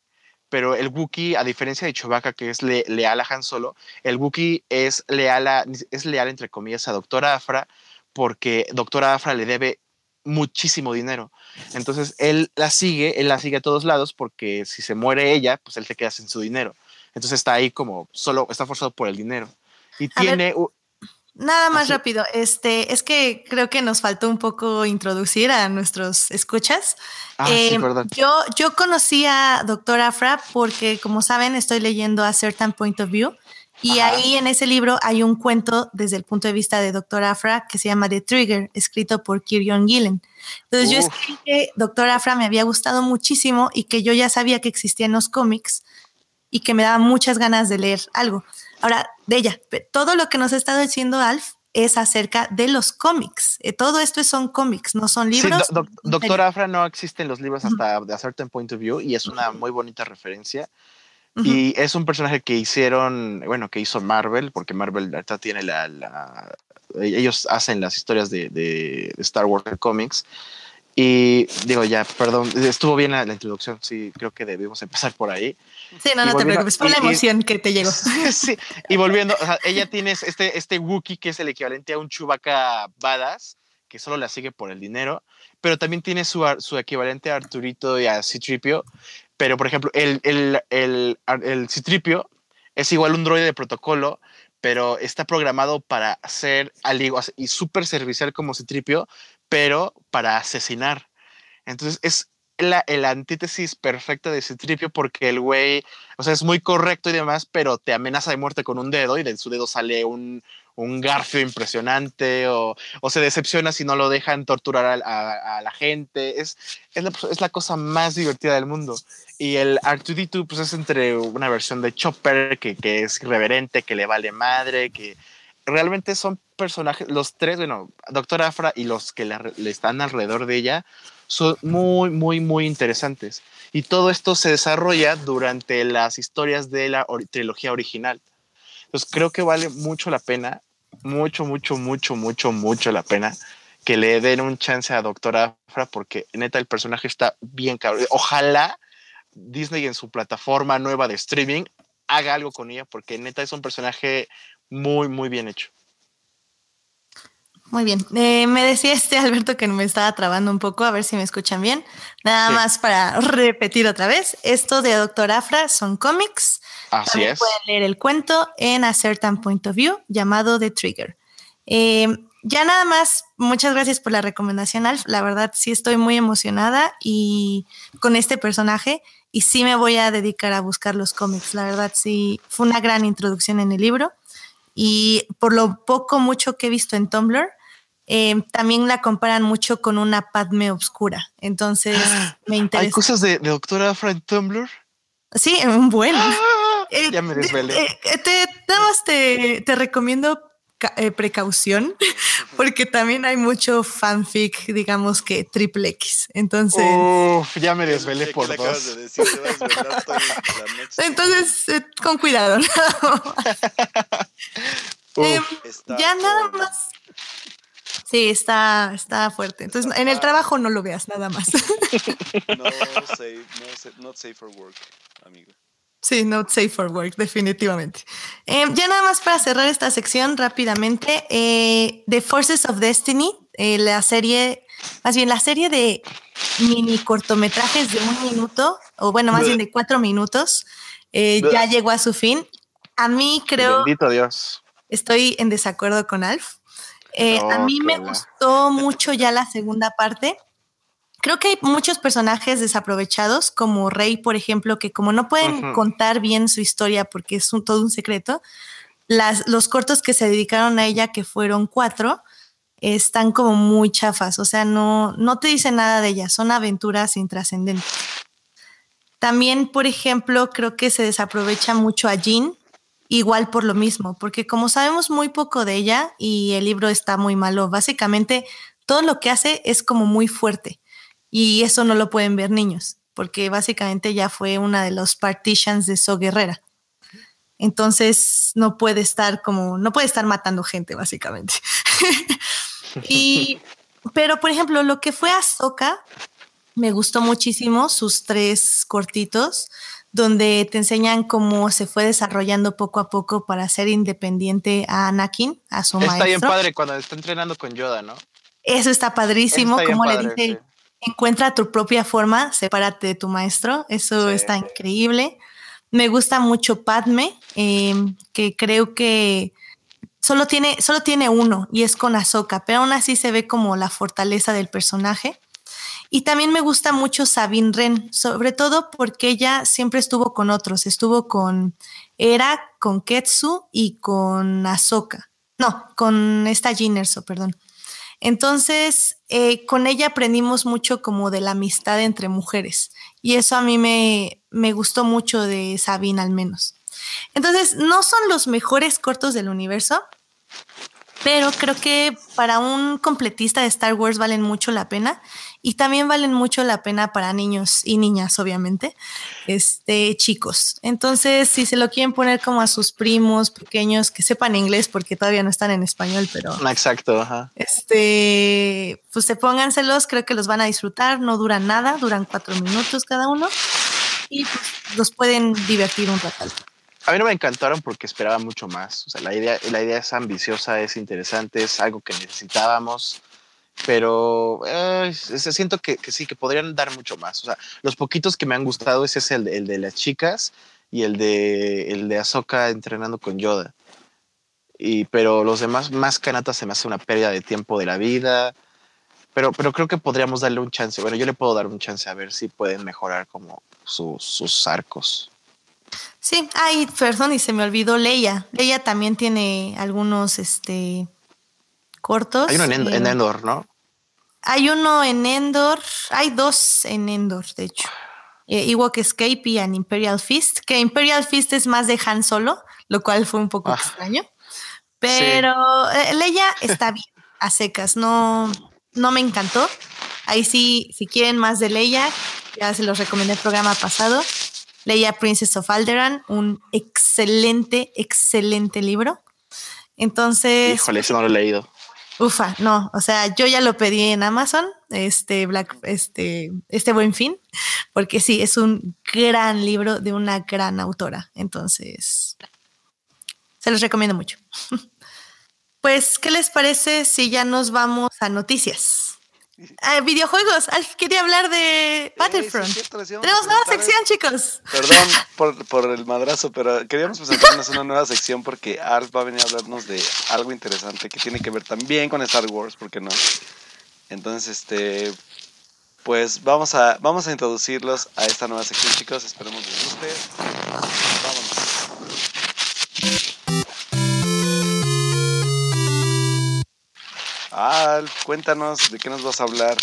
pero el Wookiee, a diferencia de Chewbacca, que es le- leal a Han Solo, el Wookiee es leal, a, es leal, entre comillas, a Doctor Afra, porque Doctor Afra le debe muchísimo dinero. Entonces él la sigue, él la sigue a todos lados, porque si se muere ella, pues él se queda sin su dinero. Entonces está ahí como solo, está forzado por el dinero. Y A tiene, Nada más Así- rápido, este, es que creo que nos faltó un poco introducir a nuestros escuchas. Ah, sí, Eh, perdón. Yo, yo conocí a Doctor Afra porque, como saben, estoy leyendo A Certain Point of View y Ajá. ahí en ese libro hay un cuento desde el punto de vista de Doctor Afra que se llama The Trigger, escrito por Kirion Gillen. Entonces yo Uf. escribí que Doctor Afra me había gustado muchísimo y que yo ya sabía que existían los cómics y que me daba muchas ganas de leer algo. Ahora, de ella, pe- todo lo que nos ha estado diciendo Alf es acerca de los cómics. Eh, todo esto son cómics, no son Sí, libros. Do- Doctor. Afra no existen los libros hasta de A Certain Point of View y es una muy bonita referencia. Y es un personaje que hicieron, bueno, que hizo Marvel, porque Marvel ahorita tiene la, la- ellos hacen las historias de, de Star Wars Comics. Y digo, ya, perdón, estuvo bien la, la introducción, sí, creo que debimos empezar por ahí. Sí, no, y no te preocupes, fue y- la y- emoción que te llegó. sí, y volviendo, o sea, ella tiene este, este Wookiee que es el equivalente a un Chewbacca badass, que solo la sigue por el dinero, pero también tiene su, su equivalente a Arturito y a Citripio, pero por ejemplo, el, el, el, el Citripio es igual un droide de protocolo, pero está programado para ser aligo y súper servicial como Citripio, pero para asesinar. Entonces es la, la antítesis perfecta de Citripio porque el güey, o sea, es muy correcto y demás, pero te amenaza de muerte con un dedo y de su dedo sale un, un garfio impresionante o, o se decepciona si no lo dejan torturar a la gente. Es, es, la, es la cosa más divertida del mundo. Y el R2D2 pues es entre una versión de Chopper que, que es irreverente, que le vale madre, que realmente son personajes, los tres, bueno, Doctor Afra y los que le, están alrededor de ella, son muy, muy, muy interesantes. Y todo esto se desarrolla durante las historias de la trilogía original. Entonces creo que vale mucho la pena, mucho, mucho, mucho, mucho, mucho la pena que le den un chance a Doctor Afra porque neta el personaje está bien cabrón. Ojalá Disney en su plataforma nueva de streaming haga algo con ella porque neta es un personaje muy, muy bien hecho. Muy bien. Eh, me decía este Alberto que me estaba trabando un poco, a ver si me escuchan bien. Nada Sí. más para repetir otra vez. Esto de Doctor Afra son cómics. Así También es. pueden leer el cuento en A Certain Point of View llamado The Trigger. Eh, ya nada más, muchas gracias por la recomendación, Alf. La verdad, sí estoy muy emocionada y con este personaje y sí me voy a dedicar a buscar los cómics. La verdad, sí, fue una gran introducción en el libro y por lo poco, mucho que he visto en Tumblr, eh, también la comparan mucho con una Padme obscura. Entonces, me Hay interesa. cosas de, de Doctor Afra en Tumblr. Sí, un buen. ¡Ah! Eh, ya me de- desvelé. eh, eh, te, nada más te, te recomiendo eh, precaución, porque también hay mucho fanfic, digamos que triple X. Entonces, Uf, ya me desvelé ¿Qué por dos. de decir? Entonces eh, con cuidado. Uf, Em, ya nada más. Sí, está, está fuerte. Entonces, en el trabajo no lo veas nada más. No safe, no sa- not safe for work, amigo. Sí, not safe for work, definitivamente. Eh, ya nada más para cerrar esta sección rápidamente, eh, The Forces of Destiny, eh, la serie, más bien la serie de mini cortometrajes de un minuto, o bueno, más bien de cuatro minutos, eh, ya llegó a su fin. A mí creo, Bendito Dios. estoy en desacuerdo con Alf. A mí me gustó mucho ya la segunda parte. Creo que hay muchos personajes desaprovechados, como Rey, por ejemplo, que como no pueden contar bien su historia porque es un- todo un secreto, las, los cortos que se dedicaron a ella, que fueron cuatro, están como muy chafas. O sea, no, no te dicen nada de ella, son aventuras intrascendentes. También, por ejemplo, creo que se desaprovecha mucho a Jean, igual por lo mismo, porque como sabemos muy poco de ella y el libro está muy malo, básicamente todo lo que hace es como muy fuerte y eso no lo pueden ver niños, porque básicamente ya fue una de los partitions de So Guerrera. Entonces no puede estar como, no puede estar matando gente, básicamente. y, pero por ejemplo, lo que fue Ahsoka, me gustó muchísimo sus tres cortitos, donde te enseñan cómo se fue desarrollando poco a poco para ser independiente a Anakin, a su Está bien padre cuando está entrenando con Yoda, ¿no? Eso está padrísimo, Está como le padre, dice, sí. Encuentra tu propia forma, sepárate de tu maestro, eso Sí. está increíble. Me gusta mucho Padme, eh, que creo que solo tiene, solo tiene uno y es con Ahsoka, pero aún así se ve como la fortaleza del personaje. Y también me gusta mucho Sabine Wren, sobre todo porque ella siempre estuvo con otros, estuvo con Era, con Ketsu y con Ahsoka. No, con esta Jyn Erso, perdón. Entonces, eh, con ella aprendimos mucho como de la amistad entre mujeres y eso a mí me, me gustó mucho de Sabine al menos. Entonces, no son los mejores cortos del universo, pero creo que para un completista de Star Wars valen mucho la pena y también valen mucho la pena para niños y niñas, obviamente, este, chicos. Entonces, si se lo quieren poner como a sus primos pequeños que sepan inglés porque todavía no están en español, pero Exacto, ajá. este, pues se pónganselos, creo que los van a disfrutar, no duran nada, duran cuatro minutos cada uno y pues, los pueden divertir un rato. A mí no me encantaron porque esperaba mucho más. O sea, la idea, la idea es ambiciosa, es interesante, es algo que necesitábamos. Pero eh, siento que, sí, que podrían dar mucho más. O sea, los poquitos que me han gustado es el, de- las chicas y el de, el de Ahsoka entrenando con Yoda. Y, pero los demás, más canatas se me hace una pérdida de tiempo de la vida. Pero, pero creo que podríamos darle un chance. Bueno, yo le puedo dar un chance a ver si pueden mejorar como sus arcos. Sí, ay, perdón, y se me olvidó Leia. Leia también tiene algunos este cortos. Hay uno en, End- eh, en Endor, ¿no? Hay uno en Endor, hay dos en Endor, de hecho. Eh, Ewok Escape y an Imperial Fist, que Imperial Fist es más de Han Solo, lo cual fue un poco Ah. extraño. Pero eh, Leia está bien, a secas, no, no me encantó. Ahí sí, si quieren más de Leia, ya se los recomendé el programa pasado. Leia Princess of Alderaan, un excelente, excelente libro. Entonces. Híjole, ese no lo he leído. Ufa, no, o sea, yo ya lo pedí en Amazon, este Black, este, este buen fin, porque sí, es un gran libro de una gran autora. Entonces, se los recomiendo mucho. Pues, ¿qué les parece si ya nos vamos a noticias? Ah, videojuegos. Alf quería hablar de Battlefront. Tenemos nueva sección, chicos. Perdón por, por, el madrazo, pero queríamos presentarnos una nueva sección porque Ars va a venir a hablarnos de algo interesante que tiene que ver también con Star Wars, ¿por qué no? Entonces, este, pues vamos a, vamos a introducirlos a esta nueva sección, chicos. Esperemos les guste. Vámonos. Alf, cuéntanos de qué nos vas a hablar.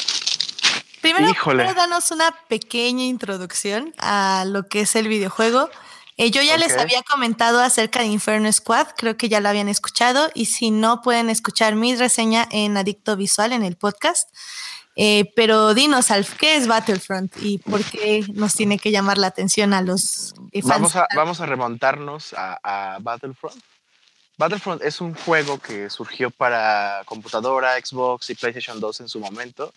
Primero, primero danos una pequeña introducción a lo que es el videojuego. Eh, yo ya les había comentado acerca de Inferno Squad, creo que ya lo habían escuchado, y si no, pueden escuchar mi reseña en Adicto Visual en el podcast. Eh, pero dinos, Alf, ¿qué es Battlefront y por qué nos tiene que llamar la atención a los eh, fans? Vamos a, vamos a remontarnos a, a Battlefront Battlefront es un juego que surgió para computadora, Xbox y PlayStation 2 en su momento,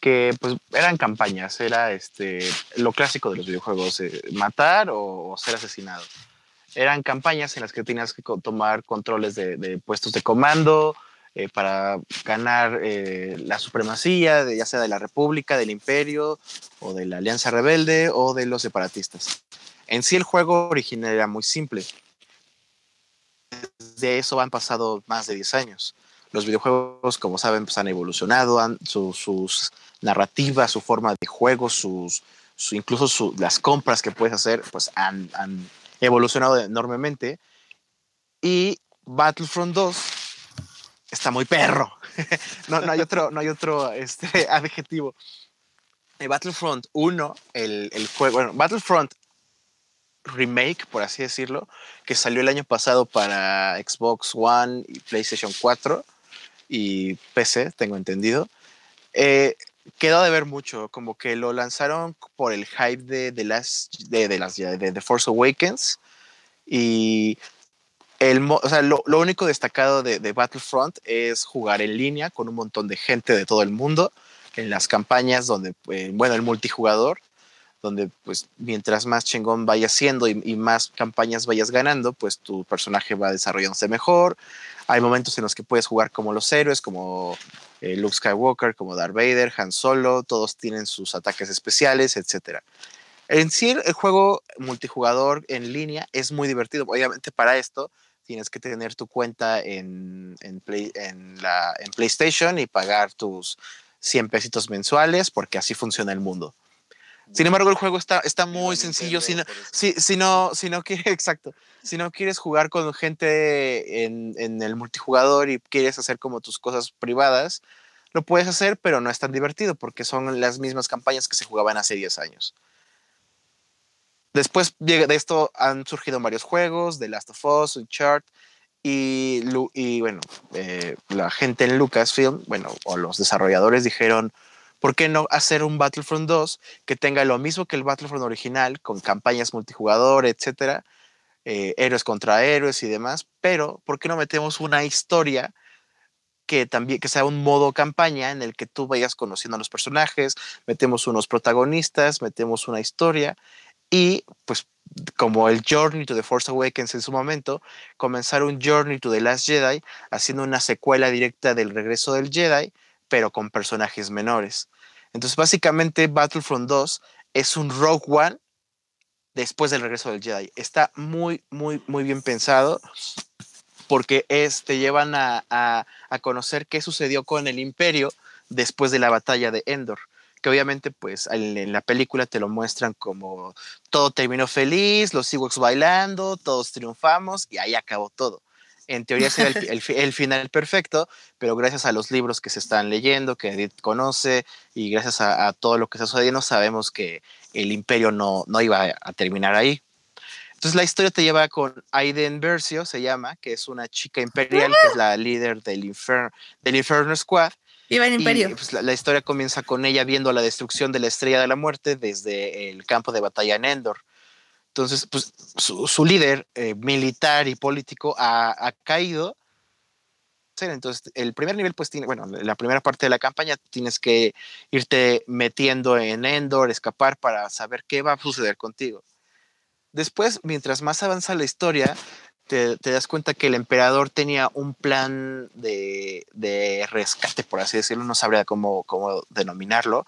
que pues eran campañas, era este, lo clásico de los videojuegos, eh, matar o, ser asesinado. Eran campañas en las que tenías que tomar controles de, puestos de comando eh, para ganar eh, la supremacía, ya sea de la República, del Imperio, o de la Alianza Rebelde, o de los separatistas. En sí el juego original era muy simple de eso han pasado más de 10 años. Los videojuegos, como saben, pues han evolucionado, han, sus narrativas, su forma de juego, sus, incluso las compras que puedes hacer, pues han, evolucionado enormemente. Y Battlefront 2 está muy perro. no, no, hay otro, no hay otro este, adjetivo. Battlefront 1, el, el juego, bueno, Battlefront remake, por así decirlo, que salió el año pasado para Xbox One y PlayStation 4 y PC, tengo entendido. Eh, quedó de ver mucho, como que lo lanzaron por el hype de, de, las, de, de las de The Force Awakens y el, o sea, lo, lo, único destacado de, de, Battlefront es jugar en línea con un montón de gente de todo el mundo en las campañas donde, eh, bueno, el multijugador donde pues mientras más chingón vayas siendo y, más campañas vayas ganando, pues tu personaje va desarrollándose mejor. Hay momentos en los que puedes jugar como los héroes, como eh, Luke Skywalker, como Darth Vader, Han Solo, todos tienen sus ataques especiales, etc. En sí, el juego multijugador en línea es muy divertido. Obviamente para esto tienes que tener tu cuenta en, en, en, la, en PlayStation y pagar tus 100 pesitos mensuales porque así funciona el mundo. Sin embargo, el juego está, está muy sencillo. Si no, si, si no, si no quieres, exacto. Si no quieres jugar con gente en, en, el multijugador y quieres hacer como tus cosas privadas, lo puedes hacer, pero no es tan divertido porque son las mismas campañas que se jugaban hace 10 años. Después de esto han surgido varios juegos, The Last of Us, Uncharted, y, y bueno, eh, la gente en Lucasfilm, bueno, o los desarrolladores dijeron, ¿por qué no hacer un Battlefront 2 que tenga lo mismo que el Battlefront original, con campañas multijugador, etcétera, eh, héroes contra héroes y demás? Pero, ¿por qué no metemos una historia que también que sea un modo campaña en el que tú vayas conociendo a los personajes, metemos unos protagonistas, metemos una historia y pues como el Journey to the Force Awakens en su momento, comenzar un Journey to the Last Jedi haciendo una secuela directa del regreso del Jedi, pero con personajes menores. Entonces, básicamente, Battlefront 2 es un Rogue One después del regreso del Jedi. Está muy, muy, muy bien pensado porque es, te llevan a, a, conocer qué sucedió con el Imperio después de la batalla de Endor. Que obviamente, pues en, la película te lo muestran como todo terminó feliz, los Ewoks bailando, todos triunfamos y ahí acabó todo en teoría será el, el, final perfecto, pero gracias a los libros que se están leyendo, que Edith conoce, y gracias a, todo lo que está sucediendo, sabemos que el imperio no, no iba a, terminar ahí. Entonces la historia te lleva con Aiden Versio, se llama, que es una chica imperial, que es la líder del, Infer del Inferno Squad. Viva el Imperio. Y, pues, la, la, historia comienza con ella viendo la destrucción de la Estrella de la Muerte desde el campo de batalla en Endor. Entonces, pues su, líder eh, militar y político ha, ha, caído. Entonces, el primer nivel, pues tiene, bueno, la primera parte de la campaña tienes que irte metiendo en Endor, escapar para saber qué va a suceder contigo. Después, mientras más avanza la historia, te, te, das cuenta que el emperador tenía un plan de, de, rescate, por así decirlo, no sabría cómo, cómo denominarlo,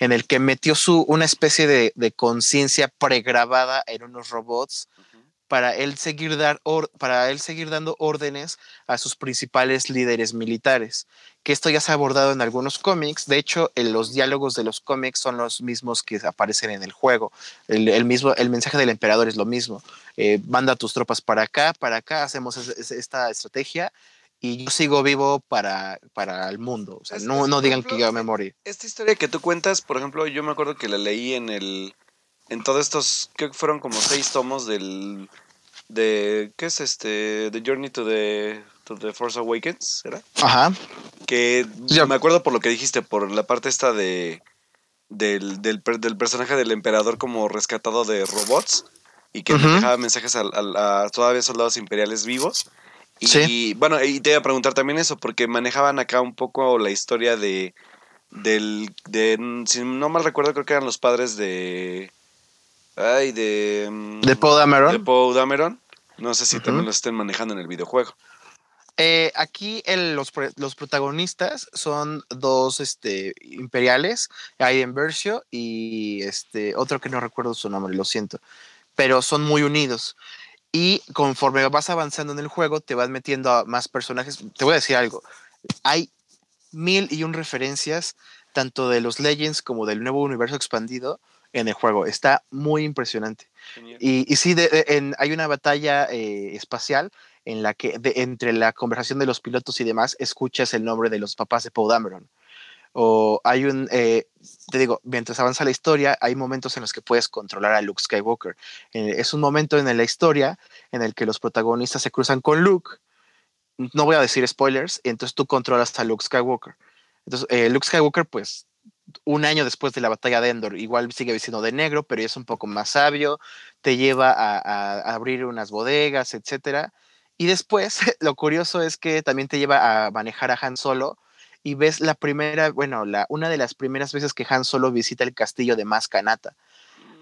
en el que metió su, una especie de, de conciencia pregrabada en unos robots uh -huh. para, él seguir dar or, para él seguir dando órdenes a sus principales líderes militares. Que esto ya se ha abordado en algunos cómics. De hecho, en los diálogos de los cómics son los mismos que aparecen en el juego. El, el mismo, el mensaje del emperador es lo mismo eh, manda tus tropas para acá, para acá, hacemos esta estrategia y yo sigo vivo para, para el mundo. O sea, es, no, no digan ejemplo, que yo me morí. Esta historia que tú cuentas, por ejemplo, yo me acuerdo que la leí en el. En todos estos, creo que fueron como seis tomos del. De. ¿Qué es este? The Journey to the. The Force Awakens, ¿era? Ajá. Que yo me acuerdo por lo que dijiste, por la parte esta de. Del, del, del personaje del emperador como rescatado de robots y que uh -huh. dejaba mensajes a, a, a, todavía soldados imperiales vivos. Y sí. bueno, y te iba a preguntar también eso, porque manejaban acá un poco la historia de. Del. De, si no mal recuerdo, creo que eran los padres de. Ay, de. De Poe Dameron. De Poe Dameron. No sé si uh -huh. también lo estén manejando en el videojuego. Eh, aquí el, los, los, protagonistas son dos este, imperiales, Aiden Versio y este, otro que no recuerdo su nombre, lo siento pero son muy unidos. Y conforme vas avanzando en el juego, te vas metiendo a más personajes. Te voy a decir algo. Hay mil y un referencias, tanto de los Legends como del nuevo universo expandido en el juego. Está muy impresionante. Y, y, sí, de, de, en, hay una batalla eh, espacial en la que entre la conversación de los pilotos y demás escuchas el nombre de los papás de Paul Dameron o hay un, eh, te digo, mientras avanza la historia, hay momentos en los que puedes controlar a Luke Skywalker. Eh, es un momento en la historia en el que los protagonistas se cruzan con Luke, no voy a decir spoilers, entonces tú controlas a Luke Skywalker. Entonces, eh, Luke Skywalker, pues, un año después de la batalla de Endor, igual sigue vistiendo de negro, pero ya es un poco más sabio, te lleva a, a abrir unas bodegas, etcétera. Y después, lo curioso es que también te lleva a manejar a Han Solo, y ves la primera, bueno, la, una de las primeras veces que Han Solo visita el castillo de Mascanata.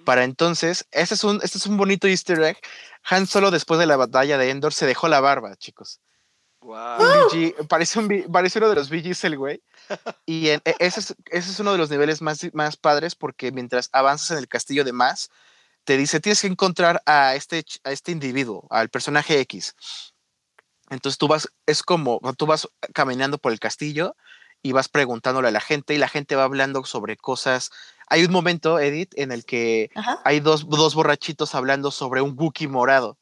Para entonces, este es, un, este es un bonito easter egg. Han Solo después de la batalla de Endor se dejó la barba, chicos. Wow. Parece, un, parece uno de los BGs el güey. Y en, e, ese, es, ese es uno de los niveles más, más padres porque mientras avanzas en el castillo de Mas, te dice, tienes que encontrar a este, a este individuo, al personaje X. Entonces tú vas, es como, tú vas caminando por el castillo y vas preguntándole a la gente y la gente va hablando sobre cosas. Hay un momento, Edith, en el que Ajá. hay dos, dos borrachitos hablando sobre un Wookiee morado.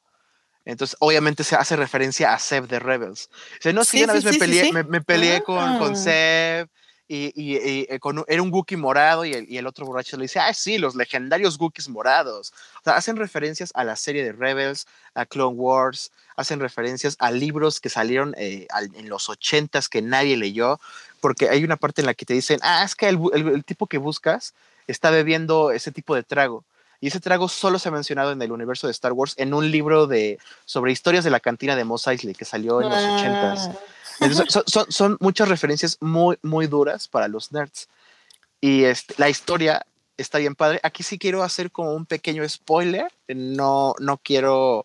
Entonces, obviamente se hace referencia a Seb de Rebels. Sea, no es sí, que una sí, vez sí, me peleé, me, me, peleé ah. con, con Seb y, y, y eh, con, era un Wookiee morado y el, y el, otro borracho le dice, ah, sí, los legendarios Wookiees morados. O sea, hacen referencias a la serie de Rebels, a Clone Wars, hacen referencias a libros que salieron eh, en los ochentas que nadie leyó, porque hay una parte en la que te dicen, ah, es que el, el, el tipo que buscas está bebiendo ese tipo de trago. Y ese trago solo se ha mencionado en el universo de Star Wars en un libro de, sobre historias de la cantina de Mos Eisley que salió en los ah. ochentas. Son, son, muchas referencias muy, muy duras para los nerds. Y este, la historia está bien padre. Aquí sí quiero hacer como un pequeño spoiler. No, no quiero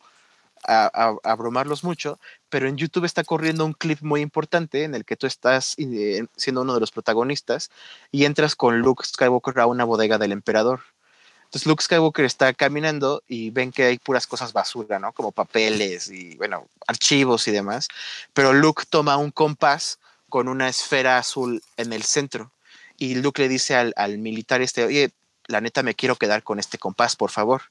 abrumarlos mucho, pero en YouTube está corriendo un clip muy importante en el que tú estás eh, siendo uno de los protagonistas y entras con Luke Skywalker a una bodega del emperador. Entonces Luke Skywalker está caminando y ven que hay puras cosas basura, ¿no? Como papeles y, bueno, archivos y demás. Pero Luke toma un compás con una esfera azul en el centro. Y Luke le dice al, al militar este, oye, la neta me quiero quedar con este compás, por favor.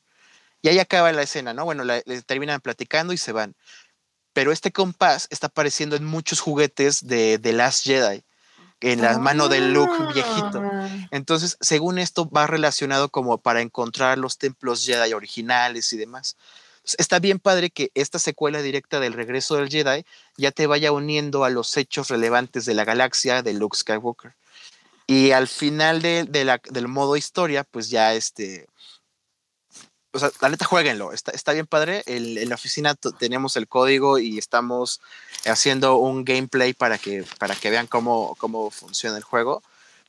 Y ahí acaba la escena, ¿no? Bueno, la, le terminan platicando y se van. Pero este compás está apareciendo en muchos juguetes de The Last Jedi en la mano del Luke viejito. Entonces, según esto, va relacionado como para encontrar los templos Jedi originales y demás. Está bien padre que esta secuela directa del regreso del Jedi ya te vaya uniendo a los hechos relevantes de la galaxia de Luke Skywalker. Y al final de, del modo historia, pues ya este, o sea, la neta, jueguenlo. Está, está bien padre. en la oficina tenemos el código y estamos haciendo un gameplay para que, para que vean cómo, cómo funciona el juego.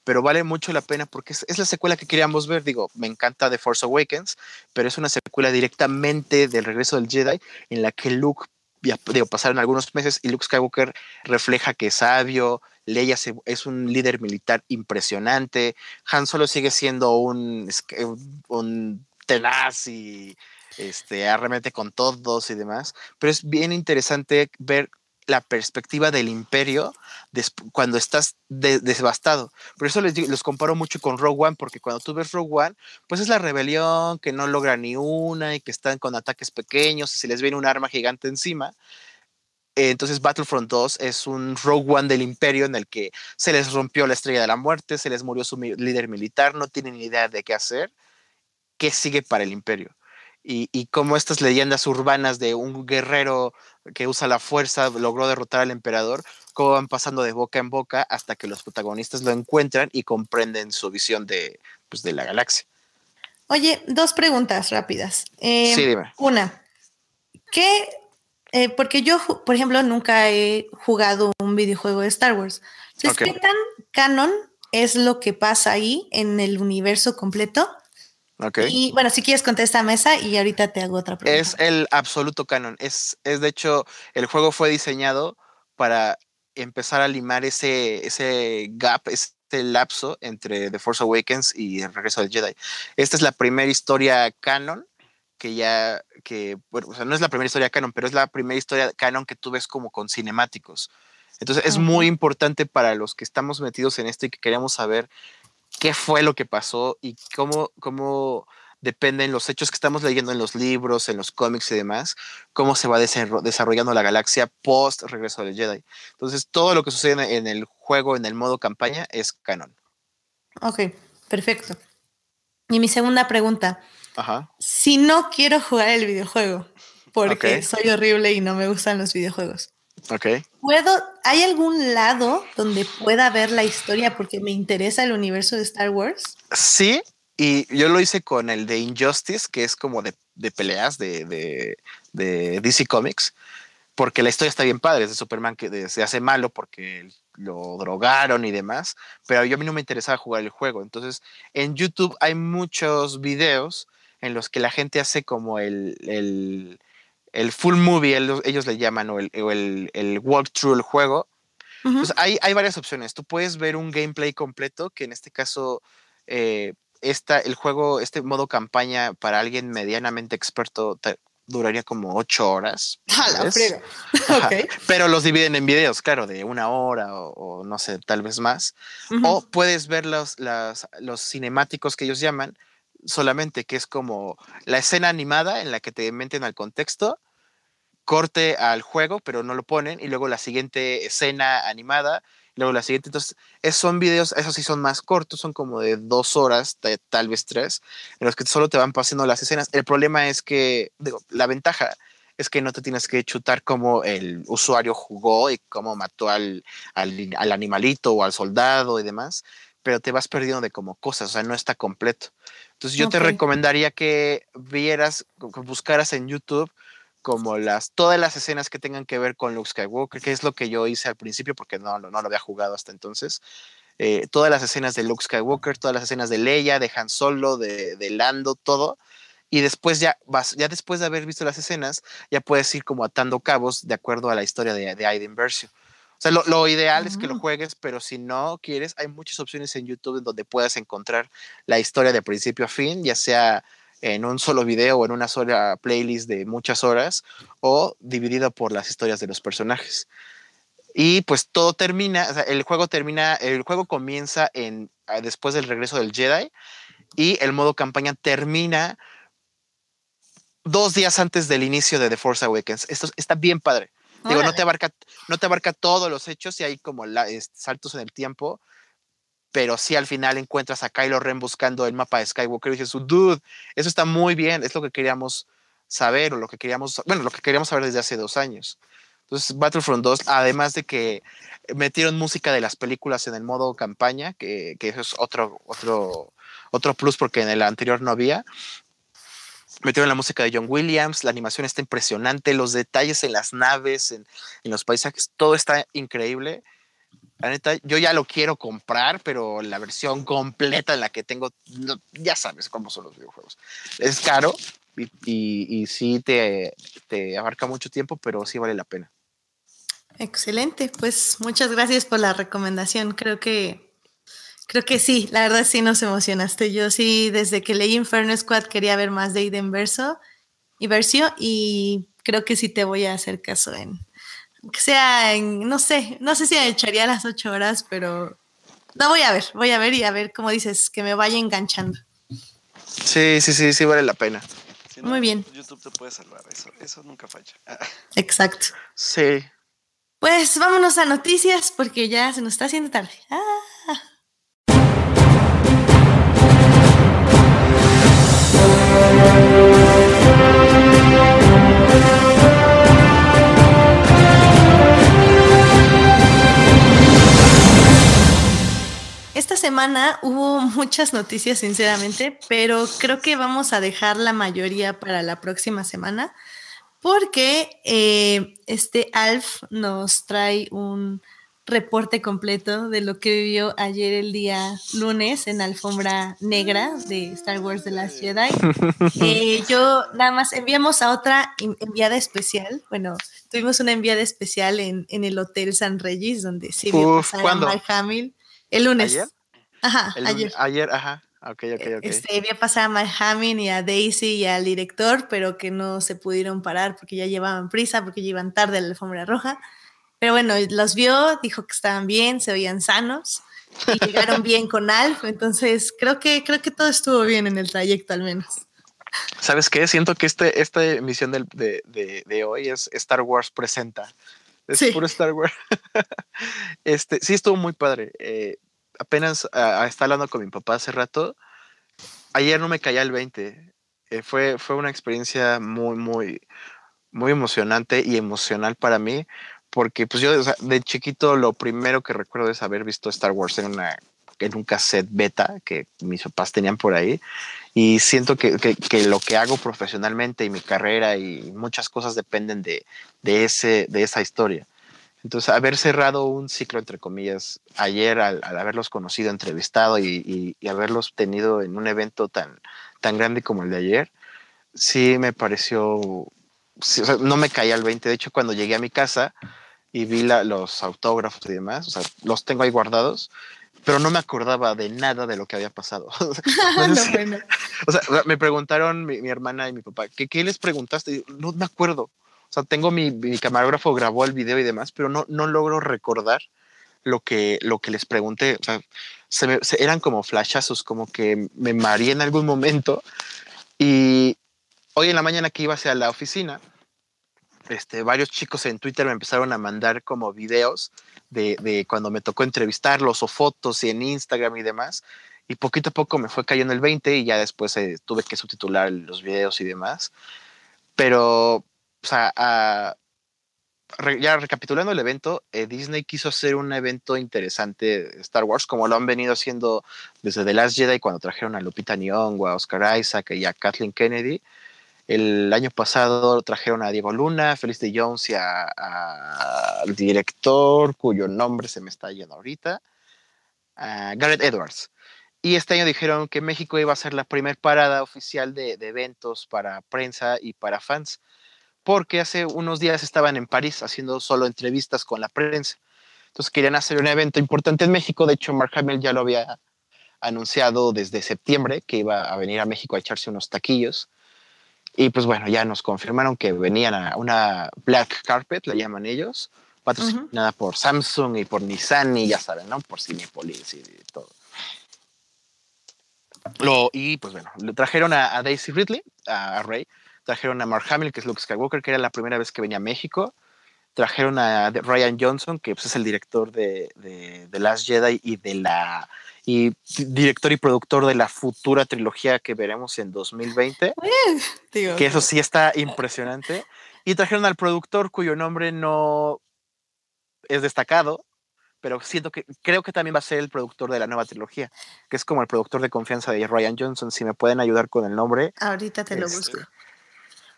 Pero vale mucho la pena porque es, la secuela que queríamos ver. Digo, me encanta The Force Awakens, pero es una secuela directamente del regreso del Jedi en la que Luke, digo, pasaron algunos meses y Luke Skywalker refleja que es sabio, Leia es un líder militar impresionante, Han Solo sigue siendo un, un tenaz y este, arremete con todos y demás, pero es bien interesante ver la perspectiva del imperio cuando estás devastado. Por eso les, los comparo mucho con Rogue One, porque cuando tú ves Rogue One, pues es la rebelión que no logra ni una y que están con ataques pequeños y se les viene un arma gigante encima. Entonces Battlefront 2 es un Rogue One del imperio en el que se les rompió la estrella de la muerte, se les murió su líder militar, no tienen ni idea de qué hacer qué sigue para el imperio. Y, y cómo estas leyendas urbanas de un guerrero que usa la fuerza logró derrotar al emperador, cómo van pasando de boca en boca hasta que los protagonistas lo encuentran y comprenden su visión de, pues, de la galaxia. Oye, dos preguntas rápidas. sí, em, dime. Una, ¿qué? Eh, porque yo, por ejemplo, nunca he jugado un videojuego de Star Wars. ¿qué tan canon es lo que pasa ahí en el universo completo? Y bueno, si quieres contesta mesa y ahorita te hago otra pregunta. Es el absoluto canon. Es, es de hecho, el juego fue diseñado para empezar a limar ese, ese gap, ese lapso entre The Force Awakens y el regreso del Jedi. Esta es la primera historia canon que ya, que, bueno, o sea, no es la primera historia canon, pero es la primera historia canon que tú ves como con cinemáticos. Entonces es muy importante para los que estamos metidos en esto y que queremos saber qué fue lo que pasó y cómo, cómo dependen los hechos que estamos leyendo en los libros, en los cómics y demás, cómo se va desarrollando la galaxia post regreso del Jedi. Entonces, todo lo que sucede en el juego, en el modo campaña, es canon. Ok, perfecto. Y mi segunda pregunta. Ajá. Si no quiero jugar el videojuego, porque soy horrible y no me gustan los videojuegos, Ok. ¿Puedo, ¿Hay algún lado donde pueda ver la historia porque me interesa el universo de Star Wars? Sí, y yo lo hice con el de Injustice, que es como de, peleas de, DC Comics, porque la historia está bien padre, es de Superman que se hace malo porque lo drogaron y demás, pero yo a mí no me interesaba jugar el juego. Entonces, en YouTube hay muchos videos en los que la gente hace como el el full movie, ellos le llaman, o el, el, el walkthrough del juego. pues hay, hay, varias opciones. Tú puedes ver un gameplay completo, que en este caso, eh, el juego, este modo campaña para alguien medianamente experto duraría como ocho horas. Pero los dividen en videos, claro, de una hora o, no sé, tal vez más. O puedes ver los, los cinemáticos que ellos llaman, solamente, que es como la escena animada en la que te meten al contexto, corte al juego, pero no lo ponen, y luego la siguiente escena animada, luego la siguiente. Entonces, son videos, esos sí son más cortos, son como de dos horas, tal vez tres, en los que solo te van pasando las escenas. El problema es que, digo, la ventaja es que no te tienes que chutar cómo el usuario jugó y cómo mató al, al animalito o al soldado y demás, pero te vas perdiendo de como cosas, o sea, no está completo. Entonces yo te recomendaría que vieras, que buscaras en YouTube como las, todas las escenas que tengan que ver con Luke Skywalker, que es lo que yo hice al principio porque no, no, lo había jugado hasta entonces. Eh, todas las escenas de Luke Skywalker, todas las escenas de Leia, de Han Solo, de, de Lando, todo. Y después ya vas, ya después de haber visto las escenas, ya puedes ir como atando cabos de acuerdo a la historia de, de Aiden Versio. O sea, lo, ideal es que lo juegues, pero si no quieres, hay muchas opciones en YouTube en donde puedas encontrar la historia de principio a fin, ya sea en un solo video o en una sola playlist de muchas horas o dividido por las historias de los personajes. Y pues todo termina, o sea, el juego termina, el juego comienza en, ah, después del regreso del Jedi y el modo campaña termina dos días antes del inicio de The Force Awakens. Esto está bien padre. Digo, no te abarca, no te abarca todos los hechos y hay como saltos en el tiempo, pero sí al final encuentras a Kylo Ren buscando el mapa de Skywalker y dices, dude, eso está muy bien, es lo que queríamos saber o lo que queríamos, bueno, lo que queríamos saber desde hace dos años. Entonces, Battlefront 2, además de que metieron música de las películas en el modo campaña, que, que eso es otro, otro, otro plus porque en el anterior no había. Metieron la música de John Williams, la animación está impresionante, los detalles en las naves, en, en los paisajes, todo está increíble. La neta, yo ya lo quiero comprar, pero la versión completa en la que tengo, ya sabes cómo son los videojuegos. Es caro y, y, y sí te, te abarca mucho tiempo, pero sí vale la pena. Excelente, pues muchas gracias por la recomendación. Creo que creo que sí, la verdad sí nos emocionaste. Yo sí, desde que leí Inferno Squad quería ver más de Iden Verso y Versio y creo que sí te voy a hacer caso en que sea en, no sé, no sé si echaría las ocho horas, pero no voy a ver, voy a ver y a ver cómo dices, que me vaya enganchando. Sí, sí, sí, sí vale la pena. Si Muy bien. YouTube te puede salvar, eso, eso nunca falla. Exacto. Sí. Pues vámonos a noticias porque ya se nos está haciendo tarde. Ah. Semana hubo muchas noticias, sinceramente, pero creo que vamos a dejar la mayoría para la próxima semana porque eh, este Alf nos trae un reporte completo de lo que vivió ayer el día lunes en alfombra negra de Star Wars The Last Jedi. Eh, yo nada más enviamos a otra enviada especial. Bueno, tuvimos una enviada especial en, en el Hotel San Regis, donde sí vio pasar a. Mark Hamill. El lunes. ¿Ayer? Ajá, El- ayer. Ayer, ajá. Ok, ok, ok. Este, vi a pasar a Mark Hamill y a Daisy y al director, pero que no se pudieron parar porque ya llevaban prisa, porque ya iban tarde a la alfombra roja. Pero bueno, los vio, dijo que estaban bien, se veían sanos y llegaron bien con Alf. Entonces, creo que, creo que todo estuvo bien en el trayecto al menos. ¿Sabes qué? Siento que este, esta emisión del- de, de- de hoy es Star Wars presenta. Es Sí. puro Star Wars. este, sí, estuvo muy padre. Eh, apenas ah, estaba hablando con mi papá hace rato. Ayer no me caía el 20. Eh, fue, fue una experiencia muy, muy, muy emocionante y emocional para mí. Porque pues yo de chiquito lo primero que recuerdo es haber visto Star Wars en, una, en un cassette beta que mis papás tenían por ahí y siento que, que- que lo que hago profesionalmente y mi carrera y muchas cosas dependen de, de, ese, de esa historia. Entonces, haber cerrado un ciclo, entre comillas, ayer al, al haberlos conocido, entrevistado y, y- y haberlos tenido en un evento tan, tan grande como el de ayer, sí me pareció, sí, o sea, no me caía el 20. De hecho, cuando llegué a mi casa y vi la- los autógrafos y demás, o sea, los tengo ahí guardados, pero no me acordaba de nada de lo que había pasado. Ah, No bueno. O sea, me preguntaron mi, mi hermana y mi papá, ¿qué, qué les preguntaste? Y yo, no me acuerdo. O sea, tengo mi, mi camarógrafo grabó el video y demás, pero no, no logro recordar lo que, lo que les pregunté. O sea, se me- se- eran como flashazos, como que me mareé en algún momento. Y hoy en la mañana que iba hacia la oficina, este, varios chicos en Twitter me empezaron a mandar como videos de, de cuando me tocó entrevistarlos o fotos y en Instagram y demás. Y poquito a poco me fue cayendo el 20 y ya después eh, tuve que subtitular los videos y demás. Pero, o sea, ah, ya recapitulando el evento, eh, Disney quiso hacer un evento interesante Star Wars, como lo han venido haciendo desde The Last Jedi, cuando trajeron a Lupita Nyong'o, a Oscar Isaac y a Kathleen Kennedy. El año pasado trajeron a Diego Luna, Feliz de Jones y al director, cuyo nombre se me está yendo ahorita, a Garrett Edwards. Y este año dijeron que México iba a ser la primera parada oficial de eventos para prensa y para fans, porque hace unos días estaban en París haciendo solo entrevistas con la prensa. Entonces querían hacer un evento importante en México. De hecho, Mark Hamill ya lo había anunciado desde septiembre que iba a venir a México a echarse unos taquillos. Y pues bueno, ya nos confirmaron que venían a una Black Carpet, le llaman ellos, patrocinada por Samsung y por Nissan y ya saben, ¿no? Por Cinepolis y todo. Lo, y pues bueno, le trajeron a, a Daisy Ridley, a, a Rey, trajeron a Mark Hamill, que es Luke Skywalker, que era la primera vez que venía a México. trajeron a Ryan Johnson, que pues, es el director de, de, de Last Jedi y de la y director y productor de la futura trilogía que veremos en 2020, que eso sí está impresionante. Y trajeron al productor cuyo nombre no es destacado, pero siento que creo que también va a ser el productor de la nueva trilogía, que es como el productor de confianza de Ryan Johnson. Si me pueden ayudar con el nombre. Ahorita te lo este, busco.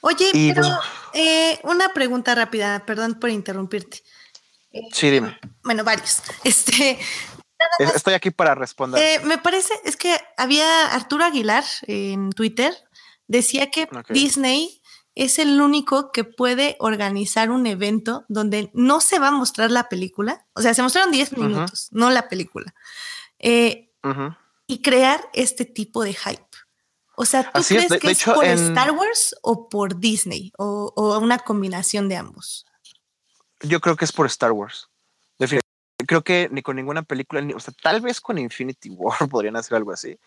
Oye, pero pues, eh, una pregunta rápida, perdón por interrumpirte. sí, dime. Bueno, varios. Este, Estoy aquí para responder. Eh, me parece, es que había Arturo Aguilar en Twitter, decía que Disney es el único que puede organizar un evento donde no se va a mostrar la película, o sea, se mostraron 10 minutos, no la película, eh, y crear este tipo de hype. O sea, ¿tú crees que es por Star Wars o por Disney o, o, una combinación de ambos? Yo creo que es por Star Wars creo que ni con ninguna película, ni, o sea, tal vez con Infinity War podrían hacer algo así,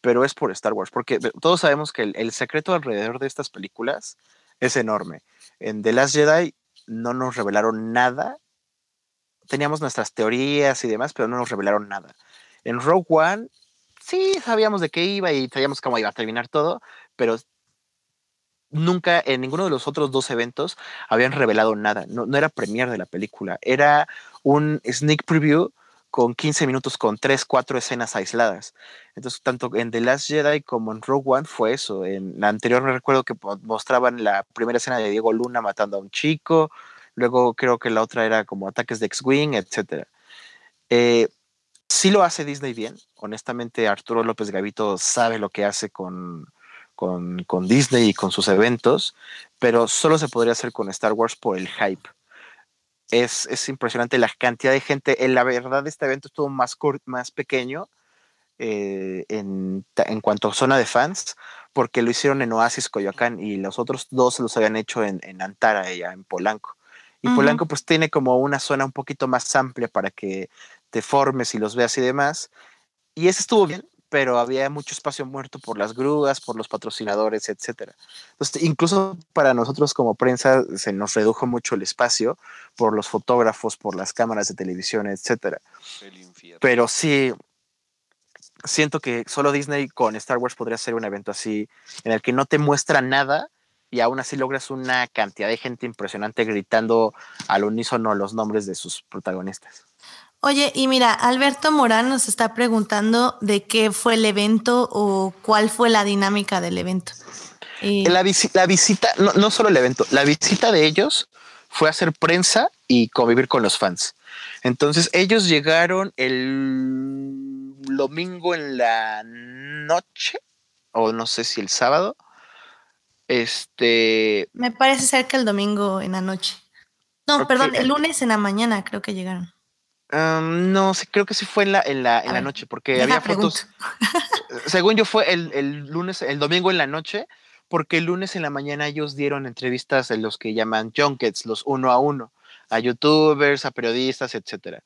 pero es por Star Wars, porque todos sabemos que el, secreto alrededor de estas películas es enorme. En The Last Jedi no nos revelaron nada, teníamos nuestras teorías y demás, pero no nos revelaron nada. En Rogue One sí sabíamos de qué iba y sabíamos cómo iba a terminar todo, pero nunca en ninguno de los otros dos eventos habían revelado nada. No, era premier de la película, era un sneak preview con 15 minutos con 3, 4 escenas aisladas. Entonces, tanto en The Last Jedi como en Rogue One fue eso. En la anterior me recuerdo que mostraban la primera escena de Diego Luna matando a un chico, luego creo que la otra era como ataques de X-Wing, etc. Eh, sí lo hace Disney bien. Honestamente, Arturo López Gavito sabe lo que hace con, con, con Disney y con sus eventos, pero solo se podría hacer con Star Wars por el hype es, impresionante la cantidad de gente. En la verdad, este evento estuvo más, más pequeño eh, en, cuanto a zona de fans, porque lo hicieron en Oasis, Coyoacán, y los otros dos los habían hecho en, Antara, allá en Polanco. Y Polanco pues tiene como una zona un poquito más amplia para que te formes y los veas y demás. Y ese estuvo bien, pero había mucho espacio muerto por las grúas, por los patrocinadores, etcétera. Entonces, incluso para nosotros como prensa se nos redujo mucho el espacio por los fotógrafos, por las cámaras de televisión, etcétera. Pero sí, siento que solo Disney con Star Wars podría ser un evento así, en el que no te muestra nada y aún así logras una cantidad de gente impresionante gritando al unísono los nombres de sus protagonistas. Oye, y mira, Alberto Morán nos está preguntando de qué fue el evento o cuál fue la dinámica del evento. La, la, visita, no, no, solo el evento, la visita de ellos fue hacer prensa y convivir con los fans. Entonces ellos llegaron el domingo en la noche, o no sé si el sábado. Este. Me parece ser que el domingo en la noche. No, perdón, el lunes en la mañana creo que llegaron no, sí, creo que sí fue en la, en la, en la noche, porque había fotos. según yo, fue el, el, lunes, el domingo en la noche, porque el lunes en la mañana ellos dieron entrevistas en los que llaman junkets, los uno a uno, a youtubers, a periodistas, etcétera.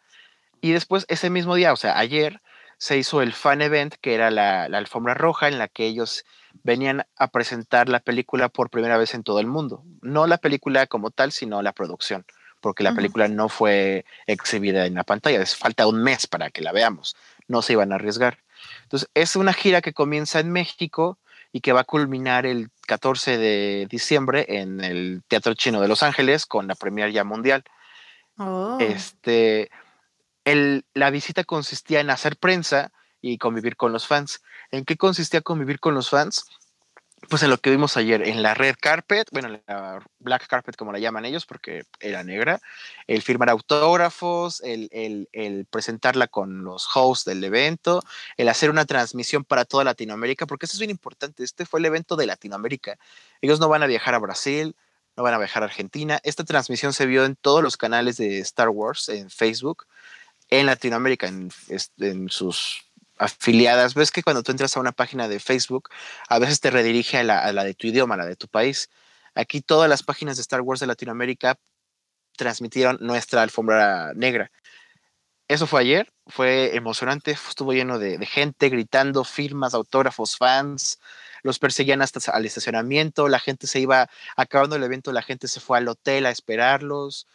Y después, ese mismo día, o sea, ayer, se hizo el fan event, que era la, la alfombra roja, en la que ellos venían a presentar la película por primera vez en todo el mundo. No la película como tal, sino la producción porque la película no fue exhibida en la pantalla. Es, falta un mes para que la veamos. No se iban a arriesgar. Entonces, es una gira que comienza en México y que va a culminar el 14 de diciembre en el Teatro Chino de Los Ángeles con la premier ya mundial. Oh. Este, el, la visita consistía en hacer prensa y convivir con los fans. ¿En qué consistía convivir con los fans? Pues en lo que vimos ayer, en la red carpet, bueno, la black carpet como la llaman ellos, porque era negra, el firmar autógrafos, el, el, el, presentarla con los hosts del evento, el hacer una transmisión para toda Latinoamérica, porque eso es bien importante, este fue el evento de Latinoamérica. Ellos no van a viajar a Brasil, no van a viajar a Argentina, esta transmisión se vio en todos los canales de Star Wars, en Facebook, en Latinoamérica, en, en sus afiliadas. Ves que cuando tú entras a una página de Facebook, a veces te redirige a la, de tu idioma, a la de tu país. Aquí todas las páginas de Star Wars de Latinoamérica transmitieron nuestra alfombra negra. Eso fue ayer, fue emocionante, estuvo lleno de, gente gritando, firmas, autógrafos, fans, los perseguían hasta al estacionamiento, la gente se iba, acabando el evento, la gente se fue al hotel a esperarlos.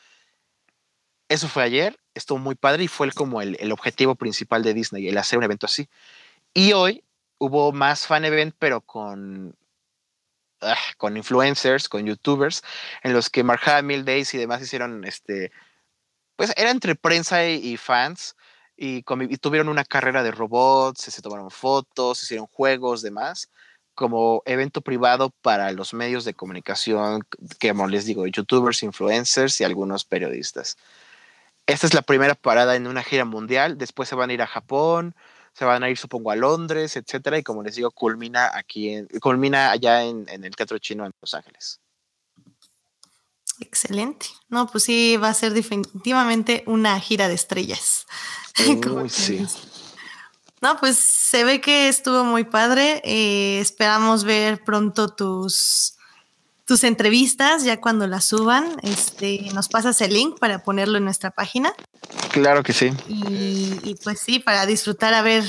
Eso fue ayer, estuvo muy padre y fue como el, el objetivo principal de Disney, el hacer un evento así. Y hoy hubo más fan event, pero con, ah, con influencers, con youtubers, en los que Mark Hamill, Daisy y demás hicieron, este, pues era entre prensa y, fans. Y, y, tuvieron una carrera de robots, se tomaron fotos, hicieron juegos, demás, como evento privado para los medios de comunicación, que como les digo, youtubers, influencers y algunos periodistas. Esta es la primera parada en una gira mundial, después se van a ir a Japón, se van a ir supongo a Londres, etcétera, y como les digo, culmina aquí, en, culmina allá en, en el Teatro Chino en Los Ángeles. Excelente. No, pues sí, va a ser definitivamente una gira de estrellas. Uy, sí. No, pues se ve que estuvo muy padre. Eh, esperamos ver pronto tus, tus entrevistas ya cuando las suban. Este, nos pasas el link para ponerlo en nuestra página. Claro que sí. Y, y pues sí, para disfrutar a ver,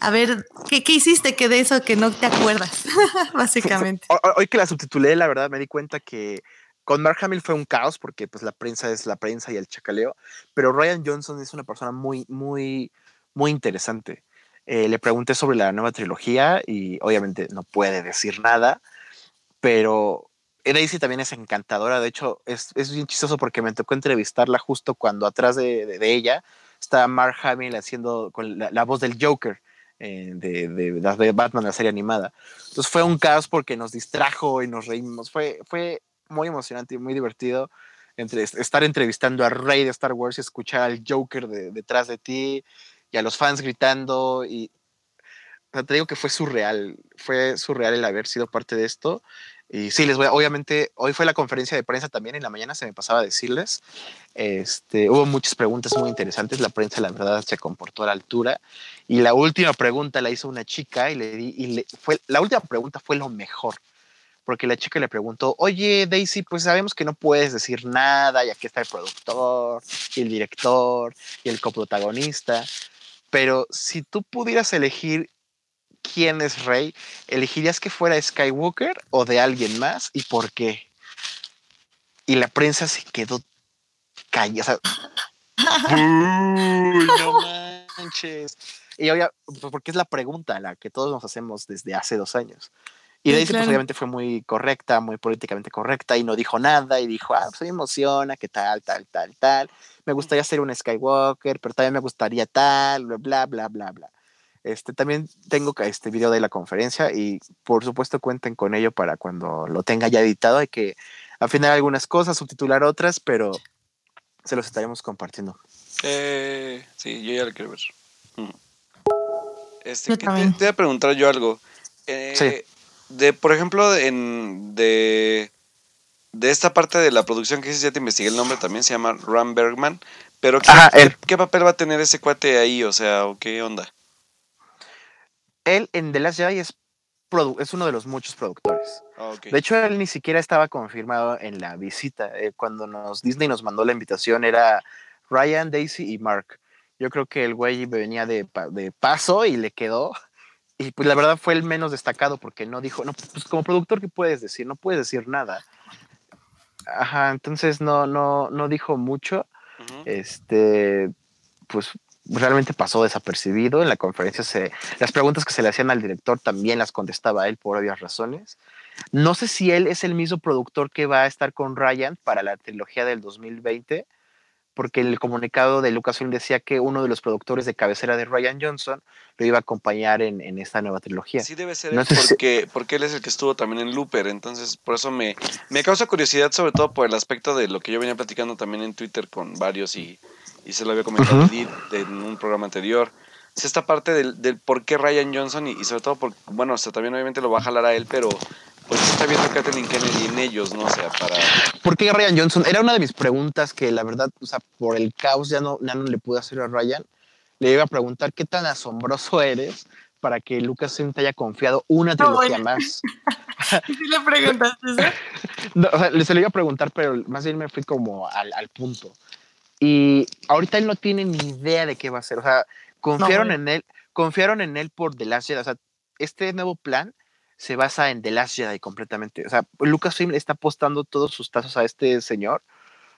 a ver qué, qué hiciste que de eso que no te acuerdas, básicamente. Hoy, hoy que la subtitulé, la verdad me di cuenta que con Mark Hamill fue un caos porque pues la prensa es la prensa y el chacaleo, pero Ryan Johnson es una persona muy, muy, muy interesante. Eh, le pregunté sobre la nueva trilogía y obviamente no puede decir nada, pero Daisy también es encantadora. De hecho, es, es bien chistoso porque me tocó entrevistarla justo cuando atrás de, de, de ella está Mark Hamill haciendo con la, la voz del Joker. Eh, de, de, Batman, la serie animada. Entonces fue un caos porque nos distrajo y nos reímos. Fue, fue muy emocionante y muy divertido entre estar entrevistando a Rey de Star Wars y escuchar al Joker de, detrás de ti y a los fans gritando y o sea, te digo que fue surreal, fue surreal el haber sido parte de esto. Y sí, les voy a, obviamente, hoy fue la conferencia de prensa también, en la mañana se me pasaba a decirles. Este, hubo muchas preguntas muy interesantes, la prensa la verdad se comportó a la altura. Y la última pregunta la hizo una chica y le di, y le, fue, la última pregunta fue lo mejor porque la chica le preguntó, oye Daisy, pues sabemos que no puedes decir nada, y aquí está el productor, el director, y el coprotagonista, pero si tú pudieras elegir quién es Rey, ¿elegirías que fuera Skywalker o de alguien más y por qué? Y la prensa se quedó callada. Uy, no manches. Y obvia, porque es la pregunta la que todos nos hacemos desde hace dos años. Y Daisy, sí, claro. pues, obviamente, fue muy correcta, muy políticamente correcta y no dijo nada y dijo, ah, pues me emociona, que tal, tal, tal, tal. Me gustaría ser un Skywalker, pero también me gustaría tal, bla, bla, bla, bla. Este, también tengo este video de la conferencia y por supuesto cuenten con ello para cuando lo tenga ya editado. Hay que afinar algunas cosas, subtitular otras, pero se los estaremos compartiendo. Eh, sí, yo ya lo quiero ver. Este, te, te, voy a preguntar yo algo. Eh, sí de, por ejemplo, en, de, de esta parte de la producción que dices, ya te investigué el nombre también, se llama Ram Bergman, pero ¿qué, Ajá, ¿qué, ¿qué, papel va a tener ese cuate ahí? O sea, ¿o ¿qué onda? Él en The Last Jedi es, es uno de los muchos productores. Okay. De hecho, él ni siquiera estaba confirmado en la visita. Eh, cuando nos, Disney nos mandó la invitación era Ryan, Daisy y Mark. Yo creo que el güey venía de, de paso y le quedó y pues la verdad fue el menos destacado porque no dijo, no, pues como productor, ¿qué puedes decir? No puedes decir nada. Ajá, entonces no, no, no dijo mucho. Uh -huh. Este, pues realmente pasó desapercibido. En la conferencia se, las preguntas que se le hacían al director también las contestaba él por obvias razones. No sé si él es el mismo productor que va a estar con Ryan para la trilogía del 2020 porque el comunicado de Lucasfilm decía que uno de los productores de cabecera de Ryan Johnson lo iba a acompañar en, en esta nueva trilogía. Sí, debe ser no porque, si... porque él es el que estuvo también en Looper, entonces por eso me, me causa curiosidad, sobre todo por el aspecto de lo que yo venía platicando también en Twitter con varios y, y se lo había comentado uh -huh. en un programa anterior. Es esta parte del, del por qué Ryan Johnson y, y sobre todo, por, bueno, o sea, también obviamente lo va a jalar a él, pero pues está viendo Kathleen Kennedy en ellos, ¿no? O sea, para... ¿Por qué Ryan Johnson? Era una de mis preguntas que la verdad, o sea, por el caos ya no, ya no le pude hacer a Ryan. Le iba a preguntar qué tan asombroso eres para que Lucasfilm te haya confiado una trilogía no, bueno. más. ¿Sí le preguntaste eso? no, o sea, se lo iba a preguntar, pero más bien me fui como al, al, punto. Y ahorita él no tiene ni idea de qué va a hacer. O sea, confiaron no, en él, confiaron en él por The Last Jedi. O sea, este nuevo plan se basa en The Last Jedi completamente. O sea, Lucasfilm está apostando todos sus tazos a este señor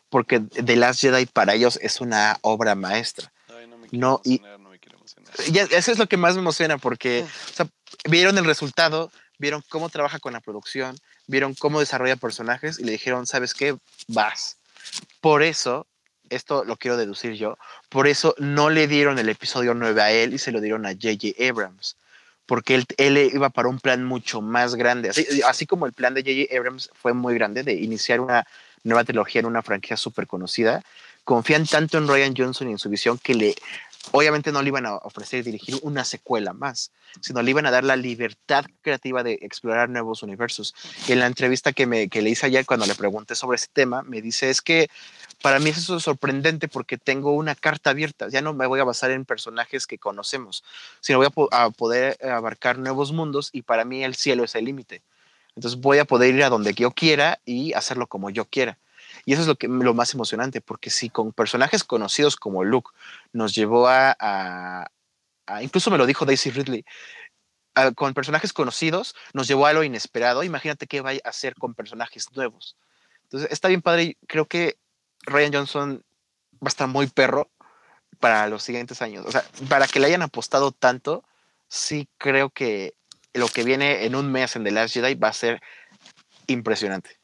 porque The Last Jedi para ellos es una obra maestra. Ay, no me No, y- no me quiero emocionar. Ya, eso es lo que más me emociona porque o sea, vieron el resultado, vieron cómo trabaja con la producción, vieron cómo desarrolla personajes y le dijeron, ¿sabes qué? Vas. Por eso, esto lo quiero deducir yo, por eso no le dieron el episodio 9 a él y se lo dieron a J.J. Abrams. Porque él, él iba para un plan mucho más grande. Así, así como el plan de J.J. Abrams fue muy grande de iniciar una nueva trilogía en una franquicia súper conocida, confían tanto en Ryan Johnson y en su visión que le, obviamente no le iban a ofrecer dirigir una secuela más, sino le iban a dar la libertad creativa de explorar nuevos universos. Y en la entrevista que, me, que le hice ayer cuando le pregunté sobre ese tema, me dice, es que para mí eso es sorprendente porque tengo una carta abierta, ya no me voy a basar en personajes que conocemos, sino voy a, a poder abarcar nuevos mundos y para mí el cielo es el límite. Entonces voy a poder ir a donde yo quiera y hacerlo como yo quiera. Y eso es lo, que, lo más emocionante, porque si con personajes conocidos como Luke nos llevó a, incluso me lo dijo Daisy Ridley, con personajes conocidos nos llevó a lo inesperado, imagínate qué va a hacer con personajes nuevos. Entonces está bien padre, creo que Ryan Johnson va a estar muy perro para los siguientes años. O sea, para que le hayan apostado tanto, sí creo que lo que viene en un mes en The Last Jedi va a ser impresionante.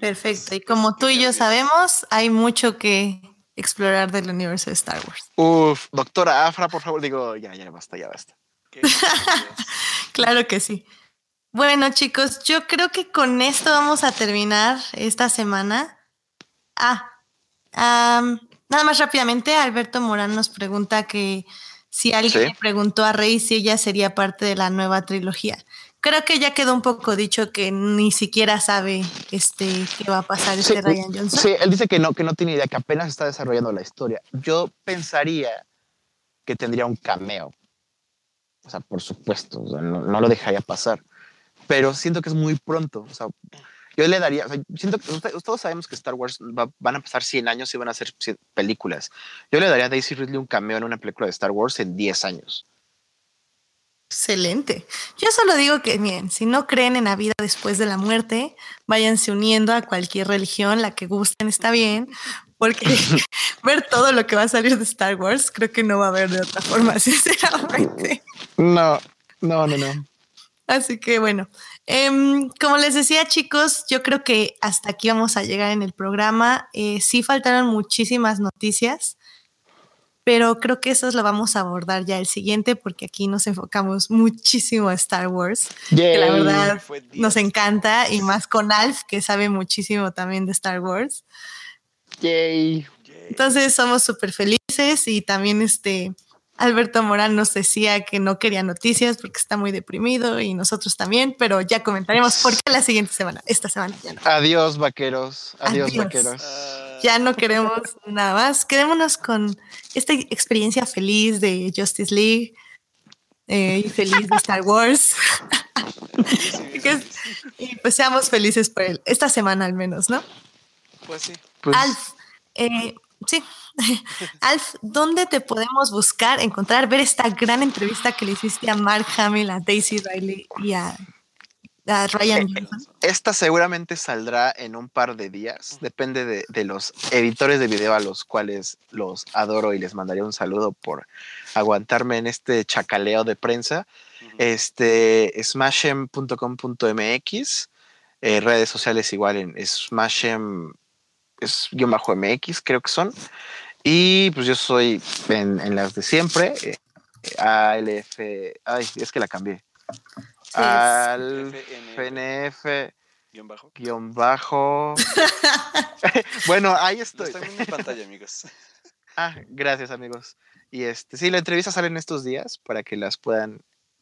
Perfecto. Y como tú y yo sabemos, hay mucho que explorar del universo de Star Wars. Uf, doctora Afra, por favor, digo, ya, ya basta, ya basta. Claro que sí. Bueno, chicos, yo creo que con esto vamos a terminar esta semana. Ah, am, nada más rápidamente, Alberto Morán nos pregunta que si alguien Sí. le preguntó a Rey si ella sería parte de la nueva trilogía. Creo que ya quedó un poco dicho que ni siquiera sabe este qué va a pasar este Ryan Johnson. sí, él dice que no, que no tiene idea, que apenas está desarrollando la historia. Yo pensaría que tendría un cameo. O sea, por supuesto, o sea, no, no lo dejaría pasar. Pero siento que es muy pronto. O sea, yo le daría, o sea, siento que todos sabemos que Star Wars va- van a pasar 100 años y van a hacer 100 películas. Yo le daría a Daisy Ridley un cameo en una película de Star Wars en 10 años. Excelente. Yo solo digo que, miren, si no creen en la vida después de la muerte, váyanse uniendo a cualquier religión, la que gusten está bien, porque ver todo lo que va a salir de Star Wars, creo que no va a haber de otra forma, sinceramente. No, no, no, no. Así que bueno, em, como les decía chicos, yo creo que hasta aquí vamos a llegar en el programa. Eh, sí faltaron muchísimas noticias, pero creo que eso lo vamos a abordar ya el siguiente porque aquí nos enfocamos muchísimo a Star Wars, que la Yay. verdad nos encanta y más con Alf, que sabe muchísimo también de Star Wars. Yay. Yay. Entonces somos súper felices y también este Alberto Morán nos decía que no quería noticias porque está muy deprimido y nosotros también, pero ya comentaremos por qué la siguiente semana, esta semana ya no. Adiós, vaqueros. Adiós, Adiós. vaqueros. Ah, Ya no queremos nada más. Quedémonos con esta experiencia feliz de Justice League eh, y feliz de Star Wars. y pues seamos felices por él, esta semana al menos, ¿no? Pues sí. Pues, Alf, eh, sí. Alf, ¿dónde te podemos buscar, encontrar, ver esta gran entrevista que le hiciste a Mark Hamill, a Daisy Riley y a, a Ryan Johnson? Esta seguramente saldrá en un par de días. Depende de, de los editores de video a los cuales los adoro y les mandaría un saludo por aguantarme en este chacaleo de prensa. Este, smashem.com.mx, eh, redes sociales igual en smashem, es guion bajo MX, creo que son. Y pues yo soy en, en las de siempre, eh, ALF, ay, es que la cambié. Al FNF Guión bajo. guion bajo. bueno, ahí estoy. estoy en pantalla, amigos. Ah, gracias, amigos. Y este, sí, la entrevista sale en estos días para que las puedan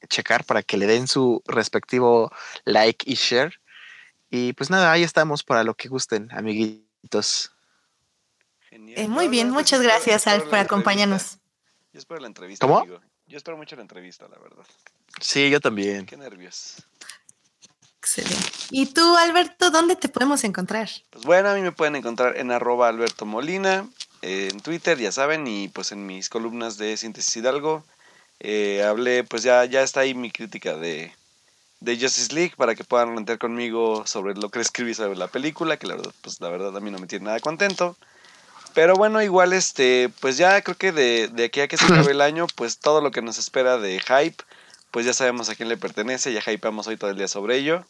checar, para que le den su respectivo like y share. Y pues nada, ahí estamos para lo que gusten, amiguitos. Genial. Eh, muy bien, muchas gracias, Alf, por acompañarnos. Yo espero la entrevista. ¿Cómo? amigo. Yo espero mucho la entrevista, la verdad. Sí, yo también. Qué nervios. Excelente. ¿Y tú, Alberto, dónde te podemos encontrar? Pues bueno, a mí me pueden encontrar en arroba Alberto Molina, eh, en Twitter, ya saben, y pues en mis columnas de Síntesis Hidalgo. Eh, hablé, pues ya, ya está ahí mi crítica de, de Justice League para que puedan plantear conmigo sobre lo que escribí sobre la película, que la verdad, pues la verdad a mí no me tiene nada contento. Pero bueno, igual este, pues ya creo que de, de aquí a que se acabe el año, pues todo lo que nos espera de hype, pues ya sabemos a quién le pertenece, ya hypeamos hoy todo el día sobre ello.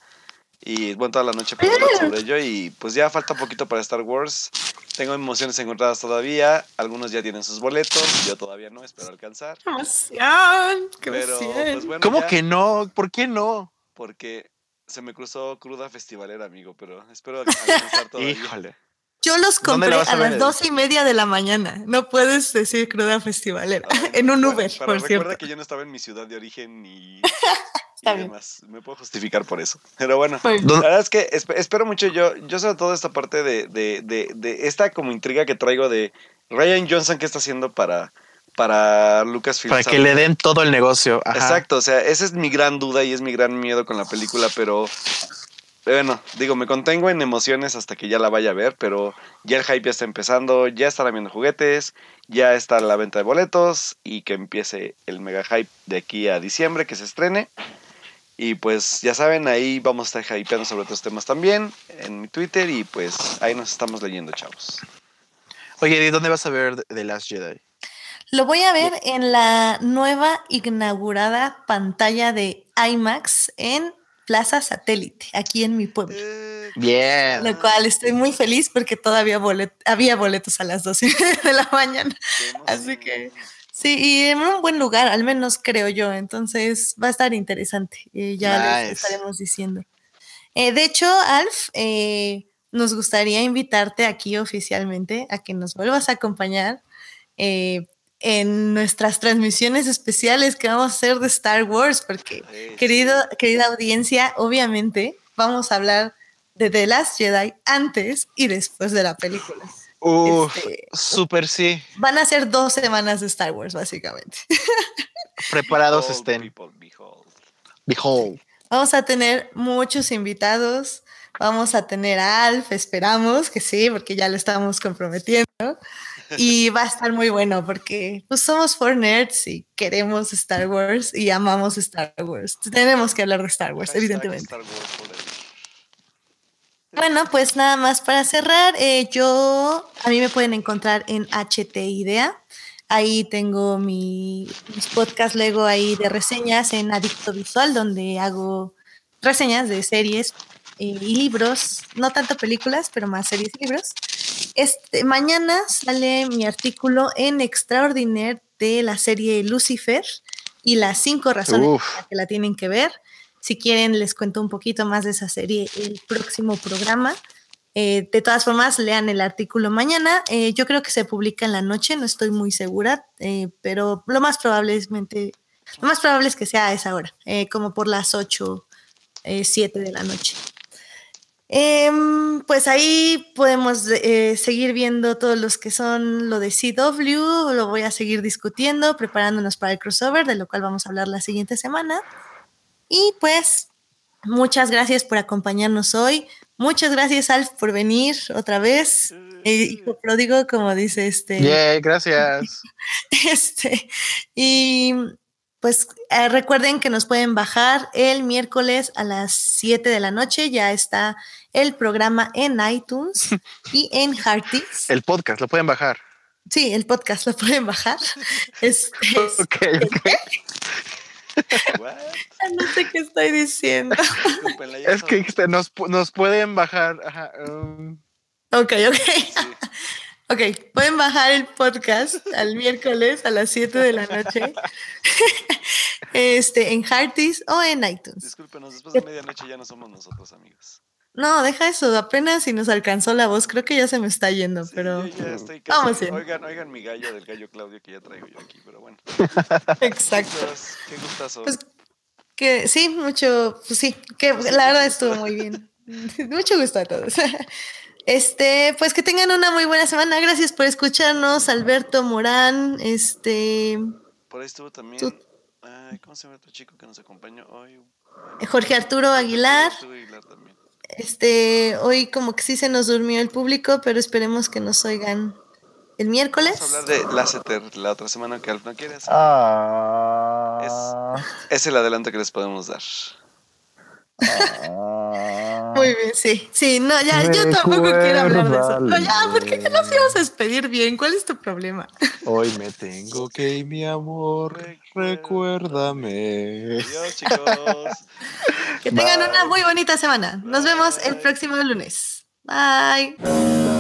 Y bueno, toda la noche sobre ello. Y pues ya falta un poquito para Star Wars. Tengo emociones encontradas todavía. Algunos ya tienen sus boletos. Yo todavía no, espero alcanzar. ¡Qué emoción! ¡Qué Pero emoción! pues bueno. ¿Cómo ya, que no? ¿Por qué no? Porque se me cruzó cruda festivalera, amigo. Pero espero alcanzar todavía. Híjole. Yo los ¿Dónde compré la a a, las doce y media de la mañana. No puedes decir cruda festivalera. Ay, en un para- Uber, para- por recuerda cierto. que yo no estaba en mi ciudad de origen y, Está y bien. demás. Me puedo justificar por eso. Pero bueno. La verdad es que esp- espero mucho yo, yo sobre todo esta parte de, de, de, de esta como intriga que traigo de Ryan Johnson que está haciendo para, para Lucasfilm. Para que le den todo el negocio. Ajá. Exacto, o sea, esa es mi gran duda y es mi gran miedo con la película, pero bueno, digo, me contengo en emociones hasta que ya la vaya a ver, pero ya el hype ya está empezando, ya están viendo juguetes, ya está la venta de boletos y que empiece el mega hype de aquí a diciembre, que se estrene. Y pues ya saben, ahí vamos a estar hypeando sobre otros temas también en mi Twitter y pues ahí nos estamos leyendo, chavos. Oye, ¿y dónde vas a ver The Last Jedi? Lo voy a ver en la nueva inaugurada pantalla de IMAX en Plaza Satélite, aquí en mi pueblo. Eh, Bien. Lo cual estoy muy feliz porque todavía bolet- había boletos a las 12 de la mañana. Así que sí, y en un buen lugar, al menos creo yo. Entonces va a estar interesante. y ya les Nice. estaremos diciendo. Eh, de hecho, Alf, eh, nos gustaría invitarte aquí oficialmente a que nos vuelvas a acompañar eh, en nuestras transmisiones especiales que vamos a hacer de Star Wars, porque Querido, sí. querida audiencia, obviamente vamos a hablar de The Last Jedi antes y después de la película. Uf, Este, súper sí. van a ser dos semanas de Star Wars, básicamente. Preparados Behold, estén. people, behold. Behold. Vamos a tener muchos invitados. Vamos a tener a Alf, esperamos que sí, porque ya lo estamos comprometiendo. Y va a estar muy bueno porque pues, somos four nerds y queremos Star Wars y amamos Star Wars. Tenemos que hablar de Star Wars, evidentemente. Star Wars forever. Bueno, pues nada más para cerrar, eh, yo, a mí me pueden encontrar en HT Idea. Ahí tengo mi, mis podcasts luego ahí de reseñas en Adicto Visual, donde hago reseñas de series eh, y libros, no tanto películas, pero más series y libros. Este, mañana sale mi artículo en Extraordinaire de la serie Lucifer y las cinco razones Uf. por las que la tienen que ver. Si quieren, les cuento un poquito más de esa serie el próximo programa. Eh, de todas formas, lean el artículo mañana. Eh, yo creo que se publica en la noche, no estoy muy segura, eh, pero lo más probablemente, lo más probable es que sea a esa hora, como por las 8, 7 de la noche. Em, pues ahí podemos eh, seguir viendo todos los que son lo de CW, lo voy a seguir discutiendo, preparándonos para el crossover, de lo cual vamos a hablar la siguiente semana. Y pues muchas gracias por acompañarnos hoy. Muchas gracias, Alf, por venir otra vez. Eh, hijo pródigo, como dice este. Yay, gracias. Este, y pues eh, recuerden que nos pueden bajar el miércoles a las 7 de la noche. Ya está el programa en iTunes y en Hearties. El podcast, lo pueden bajar. Sí, el podcast lo pueden bajar. Este, Ok, ok. What? no sé qué estoy diciendo. Es que este, nos, nos pueden bajar. Ajá, um, Ok, ok. Sí. Ok, pueden bajar el podcast al miércoles a las 7 de la noche este, en Hearties o en iTunes. Discúlpenos, después de medianoche ya no somos nosotros, amigos. No, deja eso, apenas si nos alcanzó la voz, creo que ya se me está yendo, Sí, pero yo ya estoy casi- vamos bien. Oigan, oigan mi gallo del gallo Claudio que ya traigo yo aquí, pero bueno. exacto. Qué gustazo. Pues que sí, mucho, pues sí, que la verdad estuvo muy bien. Mucho gusto a todos. Este, pues que tengan una muy buena semana. Gracias por escucharnos, Alberto Morán, este, Por ahí estuvo también. Tú- Ay, ¿Cómo se llama otro chico que nos acompañó hoy? Jorge Arturo Aguilar. Arturo Aguilar también. Este, hoy como que sí se nos durmió el público, pero esperemos que nos oigan el miércoles. Vamos a hablar de Lasseter la otra semana que Alf no quiere hacer. ah, Es el adelanto que les podemos dar. Ah. Muy bien, sí. Sí, no, ya, yo tampoco quiero hablar de eso. No, ya, porque ya nos íbamos a despedir bien. ¿Cuál es tu problema? Hoy me tengo que ir, mi amor. Recuérdame. Adiós, chicos. Que tengan Bye. una muy bonita semana. Nos vemos el próximo lunes. Bye.